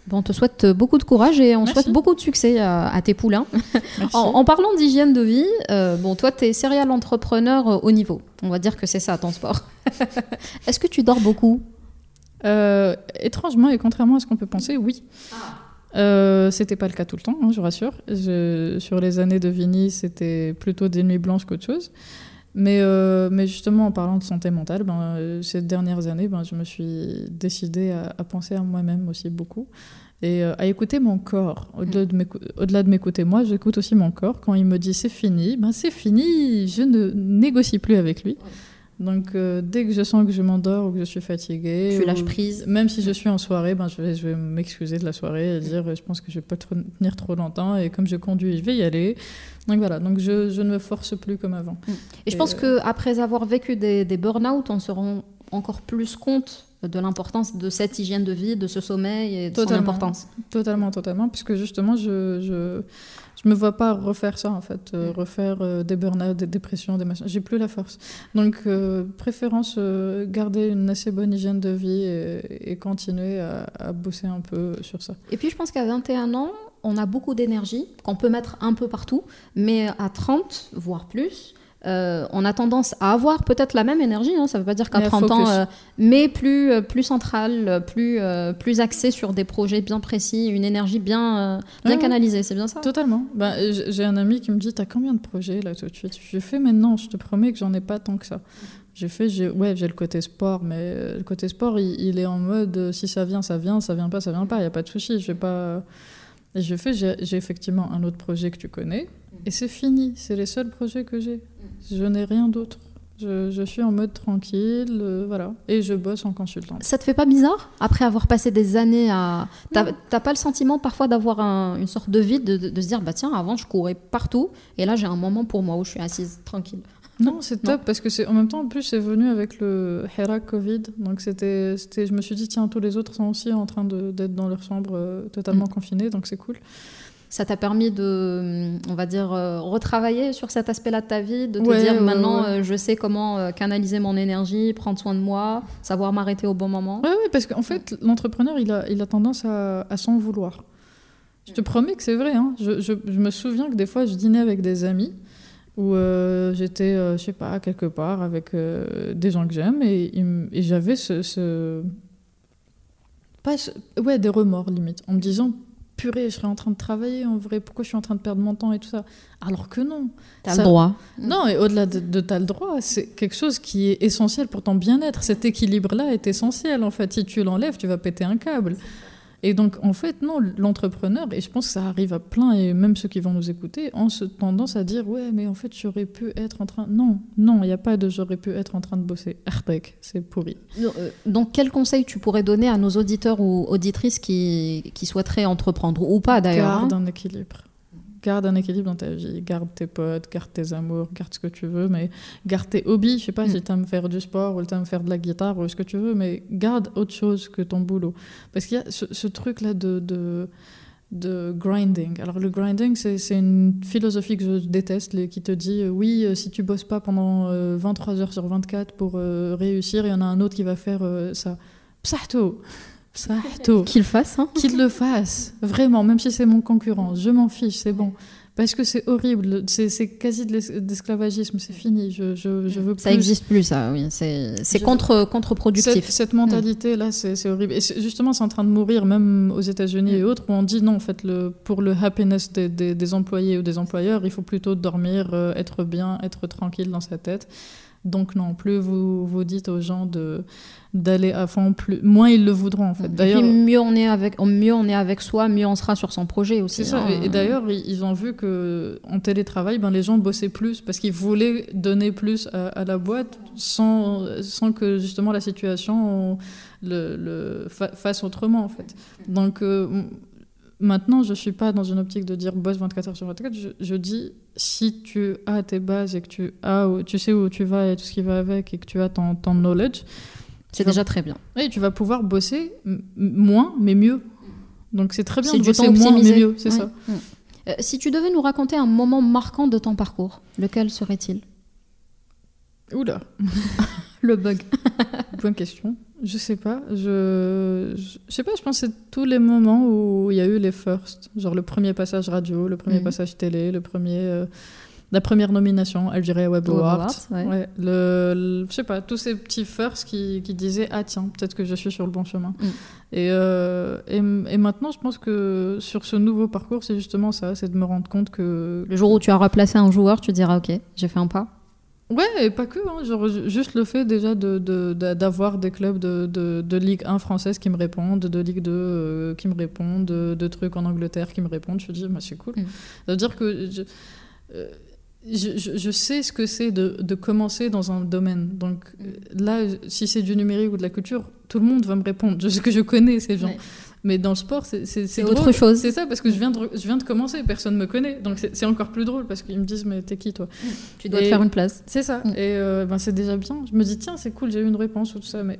Bon, on te souhaite beaucoup de courage et on souhaite beaucoup de succès à, tes poulains. en, parlant d'hygiène de vie, euh, bon, toi, tu es serial entrepreneur euh, au niveau. On va dire que c'est ça ton sport. Est-ce que tu dors beaucoup? Euh, Étrangement et contrairement à ce qu'on peut penser, oui. Ah. c'était pas le cas tout le temps, hein, je rassure. sur les années de Vini, c'était plutôt des nuits blanches qu'autre chose. Mais, mais, justement, en parlant de santé mentale, ben, ces dernières années, ben, je me suis décidée à, à penser à moi-même aussi beaucoup et euh, à écouter mon corps. Au-delà de m'écouter moi, j'écoute aussi mon corps. Quand il me dit c'est fini, ben c'est fini, je ne négocie plus avec lui. Donc euh, dès que je sens que je m'endors ou que je suis fatiguée, tu lâches prise. Même si je suis en soirée, ben je vais, je vais m'excuser de la soirée et dire je pense que je vais pas tenir trop longtemps et comme je conduis, je vais y aller. Donc voilà, donc je, je ne me force plus comme avant. Et, je pense qu'après que après avoir vécu des, des burn-out, on se rend encore plus compte de l'importance de cette hygiène de vie, de ce sommeil et de son importance. Totalement, totalement, puisque justement, je, je, je me vois pas refaire ça en fait, euh, mm. refaire euh, des burn-out, des dépressions, des machins. J'ai plus la force. Donc, euh, préférence garder une assez bonne hygiène de vie et, continuer à, à, bosser un peu sur ça. Et puis, je pense qu'à 21 ans, on a beaucoup d'énergie qu'on peut mettre un peu partout, mais à 30, voire plus, euh, on a tendance à avoir peut-être la même énergie, hein, ça ne veut pas dire qu'à 30 ans, euh, mais plus, euh, plus centrale, plus, plus axée sur des projets bien précis, une énergie bien, bien canalisée, c'est bien ça? Totalement. Bah, j'ai un ami qui me dit, t'as combien de projets là tout de suite? Je fais maintenant, je te promets que j'en ai pas tant que ça. J'ai fait, j'ai, ouais, j'ai le côté sport, mais le côté sport, il, est en mode, si ça vient, ça vient, ça vient pas, ça vient pas, il n'y a pas de souci, je vais pas... Et je fais, j'ai effectivement un autre projet que tu connais, et c'est fini, c'est les seuls projets que j'ai. Je n'ai rien d'autre. Je, suis en mode tranquille, euh, voilà, et je bosse en consultant. Ça te fait pas bizarre après avoir passé des années à. T'as pas le sentiment parfois d'avoir une sorte de vide, de, se dire bah tiens avant je courais partout et là j'ai un moment pour moi où je suis assise tranquille. Non, c'est top parce que c'est en même temps en plus c'est venu avec le Hera Covid, donc c'était, je me suis dit tiens tous les autres sont aussi en train d'être dans leur chambre euh, totalement mm. confinés, donc c'est cool. Ça t'a permis de, on va dire, euh, retravailler sur cet aspect-là de ta vie, de te dire maintenant, euh, je sais comment euh, canaliser mon énergie, prendre soin de moi, savoir m'arrêter au bon moment. Oui, parce qu'en fait, l'entrepreneur, il a, il a tendance à, à s'en vouloir. Je te promets que c'est vrai. Hein. Je, je, je, me souviens que des fois, je dînais avec des amis où j'étais, je sais pas, quelque part avec des gens que j'aime et, et j'avais ce, ce... Pas ouais, des remords limite, en me disant purée, je serais en train de travailler en vrai, pourquoi je suis en train de perdre mon temps et tout ça? Alors que non. T'as le droit. Non, et au-delà de, de t'as le droit, c'est quelque chose qui est essentiel pour ton bien-être. Cet équilibre-là est essentiel en fait. Si tu l'enlèves, tu vas péter un câble. Et donc, en fait, non, l'entrepreneur, et je pense que ça arrive à plein, et même ceux qui vont nous écouter, ont ce tendance à dire Ouais, mais en fait, j'aurais pu être en train. Non, non, il n'y a pas de j'aurais pu être en train de bosser. Artec, c'est pourri. Euh, donc, quel conseil tu pourrais donner à nos auditeurs ou auditrices qui, qui souhaiteraient entreprendre, ou pas d'ailleurs Garde hein un équilibre garde un équilibre dans ta vie. Garde tes potes, garde tes amours, garde ce que tu veux, mais garde tes hobbies. Je sais pas mm. si tu aimes faire du sport ou tu aimes faire de la guitare ou ce que tu veux, mais garde autre chose que ton boulot. Parce qu'il y a ce, truc-là de, de, de, grinding. Alors, le grinding, c'est une philosophie que je déteste, qui te dit euh, oui, euh, si tu bosses pas pendant 23 euh, heures sur 24 pour réussir, il y en a un autre qui va faire ça. Psahto Qu'il fasse, hein. Qu'il le fasse, vraiment, même si c'est mon concurrent. Je m'en fiche, c'est bon. Parce que c'est horrible, c'est quasi de l'esclavagisme, c'est fini. Je, je, je, veux Ça n'existe plus, ça, oui. C'est contre, contre-productif. Cette, mm. mentalité-là, c'est horrible. Et justement, c'est en train de mourir, même aux États-Unis et mm. autres, où on dit non, en fait, le, pour le happiness des, des, employés ou des employeurs, il faut plutôt dormir, euh, être bien, être tranquille dans sa tête. Donc non, plus vous, vous dites aux gens de d'aller à fond, plus, moins ils le voudront en fait. D'ailleurs, mieux on est avec, mieux on est avec soi, mieux on sera sur son projet aussi. Ça. Hein. Et, d'ailleurs, ils ont vu que en télétravail, ben les gens bossaient plus parce qu'ils voulaient donner plus à, la boîte sans sans que justement la situation le, le fasse autrement en fait. Donc euh, maintenant, je suis pas dans une optique de dire bosse 24 heures sur 24. Je, je dis si tu as tes bases et que tu as, tu sais où tu vas et tout ce qui va avec et que tu as ton, ton knowledge, c'est déjà très bien. Oui, tu vas pouvoir bosser moins, mais mieux. Donc c'est très bien de bosser moins, mais mieux, c'est ça. Euh, si tu devais nous raconter un moment marquant de ton parcours, lequel serait-il? Oula Le bug. Bonne question. Je sais pas. Je... je, sais pas, je pense que c'est tous les moments où il y a eu les firsts. Genre le premier passage radio, le premier mhm. passage télé, le premier. Euh, la première nomination, elle dirait Web Awards. Ouais. le, je sais pas, tous ces petits firsts qui, qui disaient Ah, tiens, peut-être que je suis sur le bon chemin. Mm. Et, euh, et, et, maintenant, je pense que sur ce nouveau parcours, c'est justement ça c'est de me rendre compte que. Le jour où tu as replacé un joueur, tu diras Ok, j'ai fait un pas. Ouais, et pas que. Hein, genre, juste le fait déjà d'avoir de, de, des clubs de, de, Ligue 1 française qui me répondent, de Ligue 2 euh, qui me répondent, de, trucs en Angleterre qui me répondent, je me dis, bah, c'est cool. Mm. Ça veut dire que. Je, euh, je, je, sais ce que c'est de, de, commencer dans un domaine. Donc mm. là, si c'est du numérique ou de la culture, tout le monde va me répondre. Je sais que je connais ces gens. Mais dans le sport, c'est autre chose. C'est ça, parce que je viens de, je viens de commencer, personne ne me connaît. Donc c'est encore plus drôle, parce qu'ils me disent, mais t'es qui toi? Mm. Tu dois te faire une place. C'est ça. Mm. Et euh, ben, c'est déjà bien. Je me dis, tiens, c'est cool, j'ai eu une réponse ou tout ça. Mais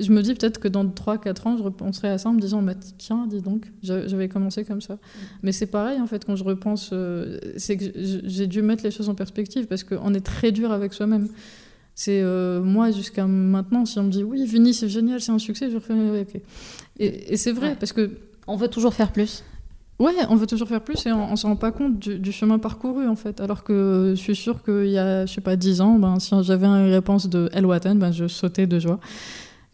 je me dis peut-être que dans 3-4 ans, je repenserai à ça en me disant, bah, tiens, dis donc, j'avais commencé comme ça. Mais c'est pareil, en fait, quand je repense, euh, c'est que j'ai dû mettre les choses en perspective parce qu'on est très dur avec soi-même. C'est euh, moi, jusqu'à maintenant, si on me dit, oui, Vini, c'est génial, c'est un succès, je refais, ok. Et, c'est vrai, parce que. On veut toujours faire plus. Ouais, on veut toujours faire plus et on, ne se rend pas compte du, chemin parcouru en fait. Alors que je suis sûre qu'il y a, je sais pas, 10 ans, ben, si j'avais une réponse de El Watan, ben, je sautais de joie.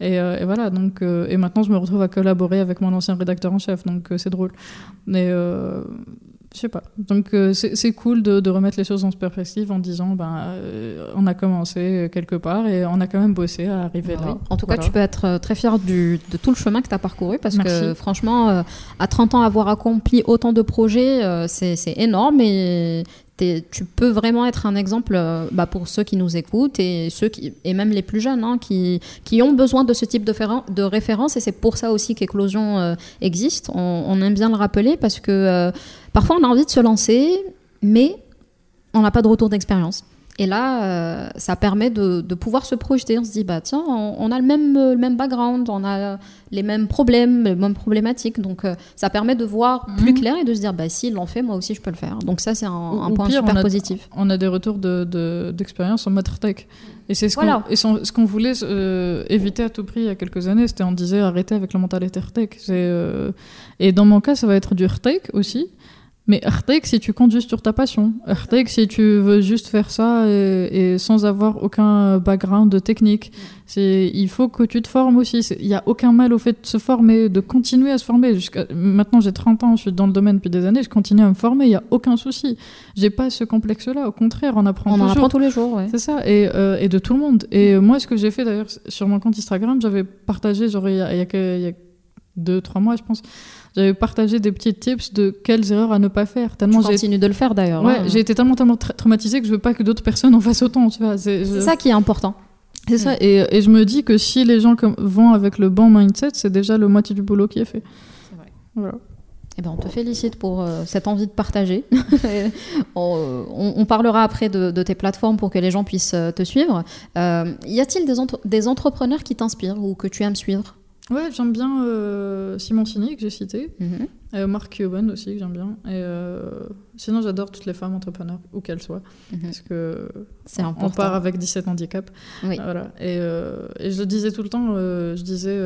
Euh, et, voilà, donc, euh, et maintenant je me retrouve à collaborer avec mon ancien rédacteur en chef, donc euh, c'est drôle. Mais je sais pas. Donc c'est cool de, remettre les choses en perspective en disant ben on a commencé quelque part et on a quand même bossé à arriver là. En tout cas, tu peux être très fier du, de tout le chemin que tu as parcouru parce que franchement, à 30 ans, avoir accompli autant de projets, c'est énorme et tu peux vraiment être un exemple euh, bah, pour ceux qui nous écoutent et, ceux qui, et même les plus jeunes hein, qui, qui ont besoin de ce type de, de référence. Et c'est pour ça aussi qu'Éclosion euh, existe. On, aime bien le rappeler parce que euh, parfois on a envie de se lancer, mais on n'a pas de retour d'expérience. Et là, euh, ça permet de, de, pouvoir se projeter. On se dit, bah tiens, on, a le même, le même background, on a les mêmes problèmes, les mêmes problématiques. Donc, euh, ça permet de voir mhm. plus clair et de se dire, bah si il l'en fait, moi aussi je peux le faire. Donc ça, c'est un, point super positif. On a des retours d'expérience de, en mode tech. Et c'est ce qu'on ce qu'on voulait euh, éviter à tout prix il y a quelques années. C'était on disait arrêter avec la mentalité tech. et dans mon cas, ça va être du tech aussi. Mais Artek, si tu comptes juste sur ta passion. Artek, si tu veux juste faire ça et, sans avoir aucun background technique. Il faut que tu te formes aussi. Il n'y a aucun mal au fait de se former, de continuer à se former. Maintenant, j'ai 30 ans, je suis dans le domaine depuis des années, je continue à me former, il n'y a aucun souci. J'ai pas ce complexe-là, au contraire, on apprend on en apprend tous les jours, ouais. C'est ça, et, euh, et, de tout le monde. Et moi, ce que j'ai fait d'ailleurs sur mon compte Instagram, j'avais partagé, genre, il y a, il y a deux, trois mois, je pense j'avais partagé des petits tips de quelles erreurs à ne pas faire. Tellement tu continues de le faire d'ailleurs. Ouais, hein. j'ai été tellement, tellement traumatisée que je veux pas que d'autres personnes en fassent autant. C'est ça qui est important. C'est ça. Mm. Et, et, je me dis que si les gens vont avec le bon mindset, c'est déjà le moitié du boulot qui est fait. C'est vrai. Voilà. Eh ben, on te félicite pour euh, cette envie de partager. on, on, parlera après de, de, tes plateformes pour que les gens puissent euh, te suivre. Euh, y a-t-il des, des entrepreneurs qui t'inspirent ou que tu aimes suivre? Ouais, j'aime bien euh, Simon Sini, que j'ai cité. Mhm. Euh, Mark Cuban aussi, que j'aime bien. Et euh, sinon, j'adore toutes les femmes entrepreneurs, où qu'elles soient. Mhm. Parce que on, part avec 17 handicaps. Oui. Voilà. Et, et, je le disais tout le temps, je disais,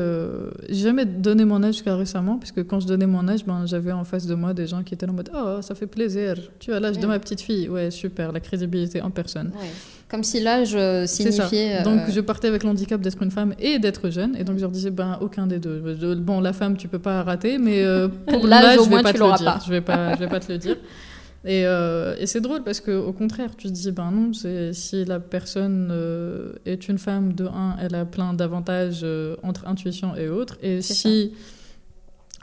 j'ai jamais donné mon âge jusqu'à récemment, puisque quand je donnais mon âge, ben, j'avais en face de moi des gens qui étaient en mode Oh, ça fait plaisir, tu as l'âge de ma petite fille. Ouais, super, la crédibilité en personne. Comme si l'âge euh, signifiait. Donc euh, je partais avec l'handicap d'être une femme et d'être jeune. Et donc je leur disais, ben, aucun des deux. Bon, la femme, tu peux pas rater, mais euh, pour l'âge, je vais pas te le dire. Je vais pas, je vais pas te le dire. Et, et c'est drôle parce qu'au contraire, tu te dis, ben non, si la personne est une femme, de un, elle a plein d'avantages entre intuition et autres. Et si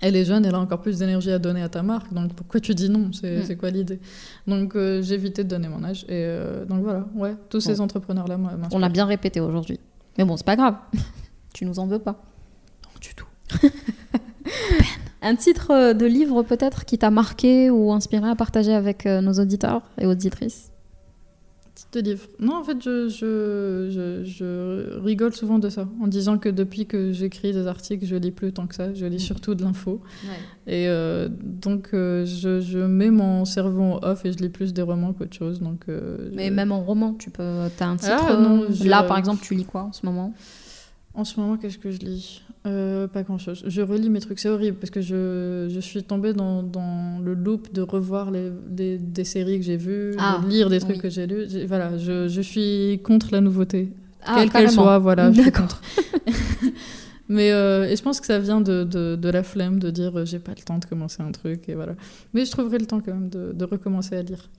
elle est jeune, elle a encore plus d'énergie à donner à ta marque. Donc pourquoi tu dis non? C'est mm. quoi l'idée? Donc euh, j'ai évité de donner mon âge. Et euh, donc voilà, ouais, tous ces entrepreneurs-là, moi, On l'a bien répété aujourd'hui. Mais bon, c'est pas grave. tu nous en veux pas. Non, du tout. Un titre euh, de livre peut-être qui t'a marqué ou inspiré à partager avec nos auditeurs et auditrices? De livre. Non, en fait, je, je, je, rigole souvent de ça, en disant que depuis que j'écris des articles, je lis plus tant que ça, je lis mm. surtout de l'info. Et euh, donc, euh, je, mets mon cerveau off et je lis plus des romans qu'autre chose. Donc, euh, Mais même en roman, tu peux. As un titre. Ah, là, par exemple, tu lis quoi en ce moment? En ce moment, qu'est-ce que je lis euh, pas grand-chose. Je relis mes trucs, c'est horrible parce que je, je suis tombée dans, dans, le loop de revoir les, des, des séries que j'ai vues, de ah, lire des trucs que j'ai lus. Voilà, je, je, suis contre la nouveauté, ah, quelle qu'elle soit. Voilà, je suis contre. Mais euh, et je pense que ça vient de, de, de la flemme de dire euh, j'ai pas le temps de commencer un truc et voilà. Mais je trouverai le temps quand même de, de recommencer à lire.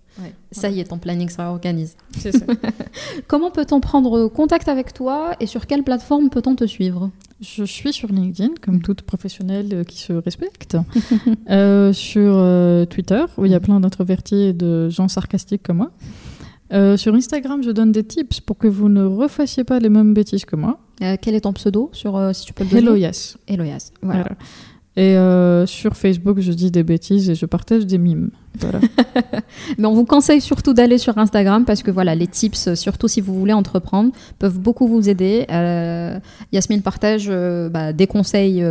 Ça y est, ton planning sera organisé. C'est ça. Comment peut-on prendre contact avec toi et sur quelle plateforme peut-on te suivre? Je suis sur LinkedIn, comme toute professionnelle euh, qui se respecte. sur Twitter, où il y a plein d'introvertis et de gens sarcastiques comme moi. Euh, sur Instagram, je donne des tips pour que vous ne refassiez pas les mêmes bêtises que moi. Euh, quel est ton pseudo sur euh, si tu peux le donner? Hello Hello Voilà. Et sur Facebook, je dis des bêtises et je partage des mimes. Voilà. Mais on vous conseille surtout d'aller sur Instagram parce que voilà, les tips, surtout si vous voulez entreprendre, peuvent beaucoup vous aider. Yasmine partage bah, des conseils,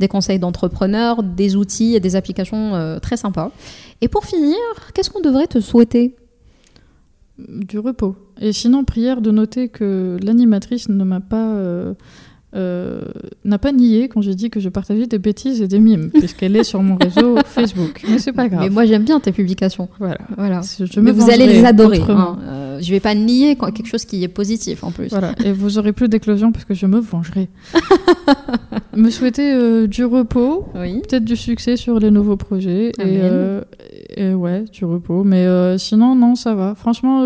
des conseils d'entrepreneurs, des outils et des applications très sympas. Et pour finir, qu'est-ce qu'on devrait te souhaiter? Du repos. Et sinon, prière de noter que l'animatrice ne m'a pas euh, euh, n'a pas nié quand j'ai dit que je partageais des bêtises et des mimes, puisqu'elle est sur mon réseau Facebook. Mais c'est pas grave. Mais moi j'aime bien tes publications. Voilà. voilà. Mais vous allez les adorer. Hein. Euh, je vais pas nier quelque chose qui est positif en plus. Voilà. Et vous aurez plus d'éclosion parce que je me vengerai. me souhaiter du repos, peut-être du succès sur les nouveaux projets. Et, et, ouais, du repos. Mais sinon, non, ça va. Franchement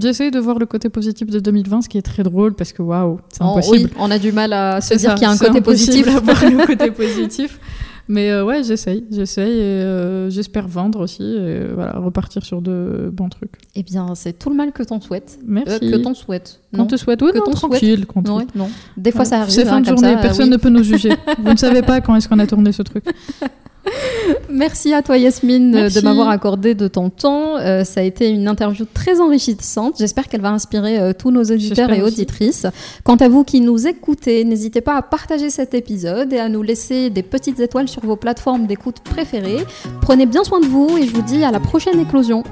J'essaye de voir le côté positif de 2020, ce qui est très drôle parce que waouh, c'est impossible. Oui, on a du mal à se dire qu'il y a un côté positif. À voir le côté positif. Mais euh, ouais, j'essaye, j'essaye et euh, j'espère vendre aussi et voilà, repartir sur de bons trucs. Eh bien, c'est tout le mal que t'en souhaites. Merci. Euh, que t'en souhaites. Qu'on te souhaite, oui, que non, tranquille. Non, non. Des fois, ça arrive. C'est fin hein, de journée, personne ne peut nous juger. Vous ne savez pas quand est-ce qu'on a tourné ce truc. Merci à toi Yasmine de m'avoir accordé de ton temps. Euh, ça a été une interview très enrichissante. J'espère qu'elle va inspirer euh, tous nos auditeurs et auditrices. Quant à vous qui nous écoutez, n'hésitez pas à partager cet épisode et à nous laisser des petites étoiles sur vos plateformes d'écoute préférées. Prenez bien soin de vous et je vous dis à la prochaine éclosion.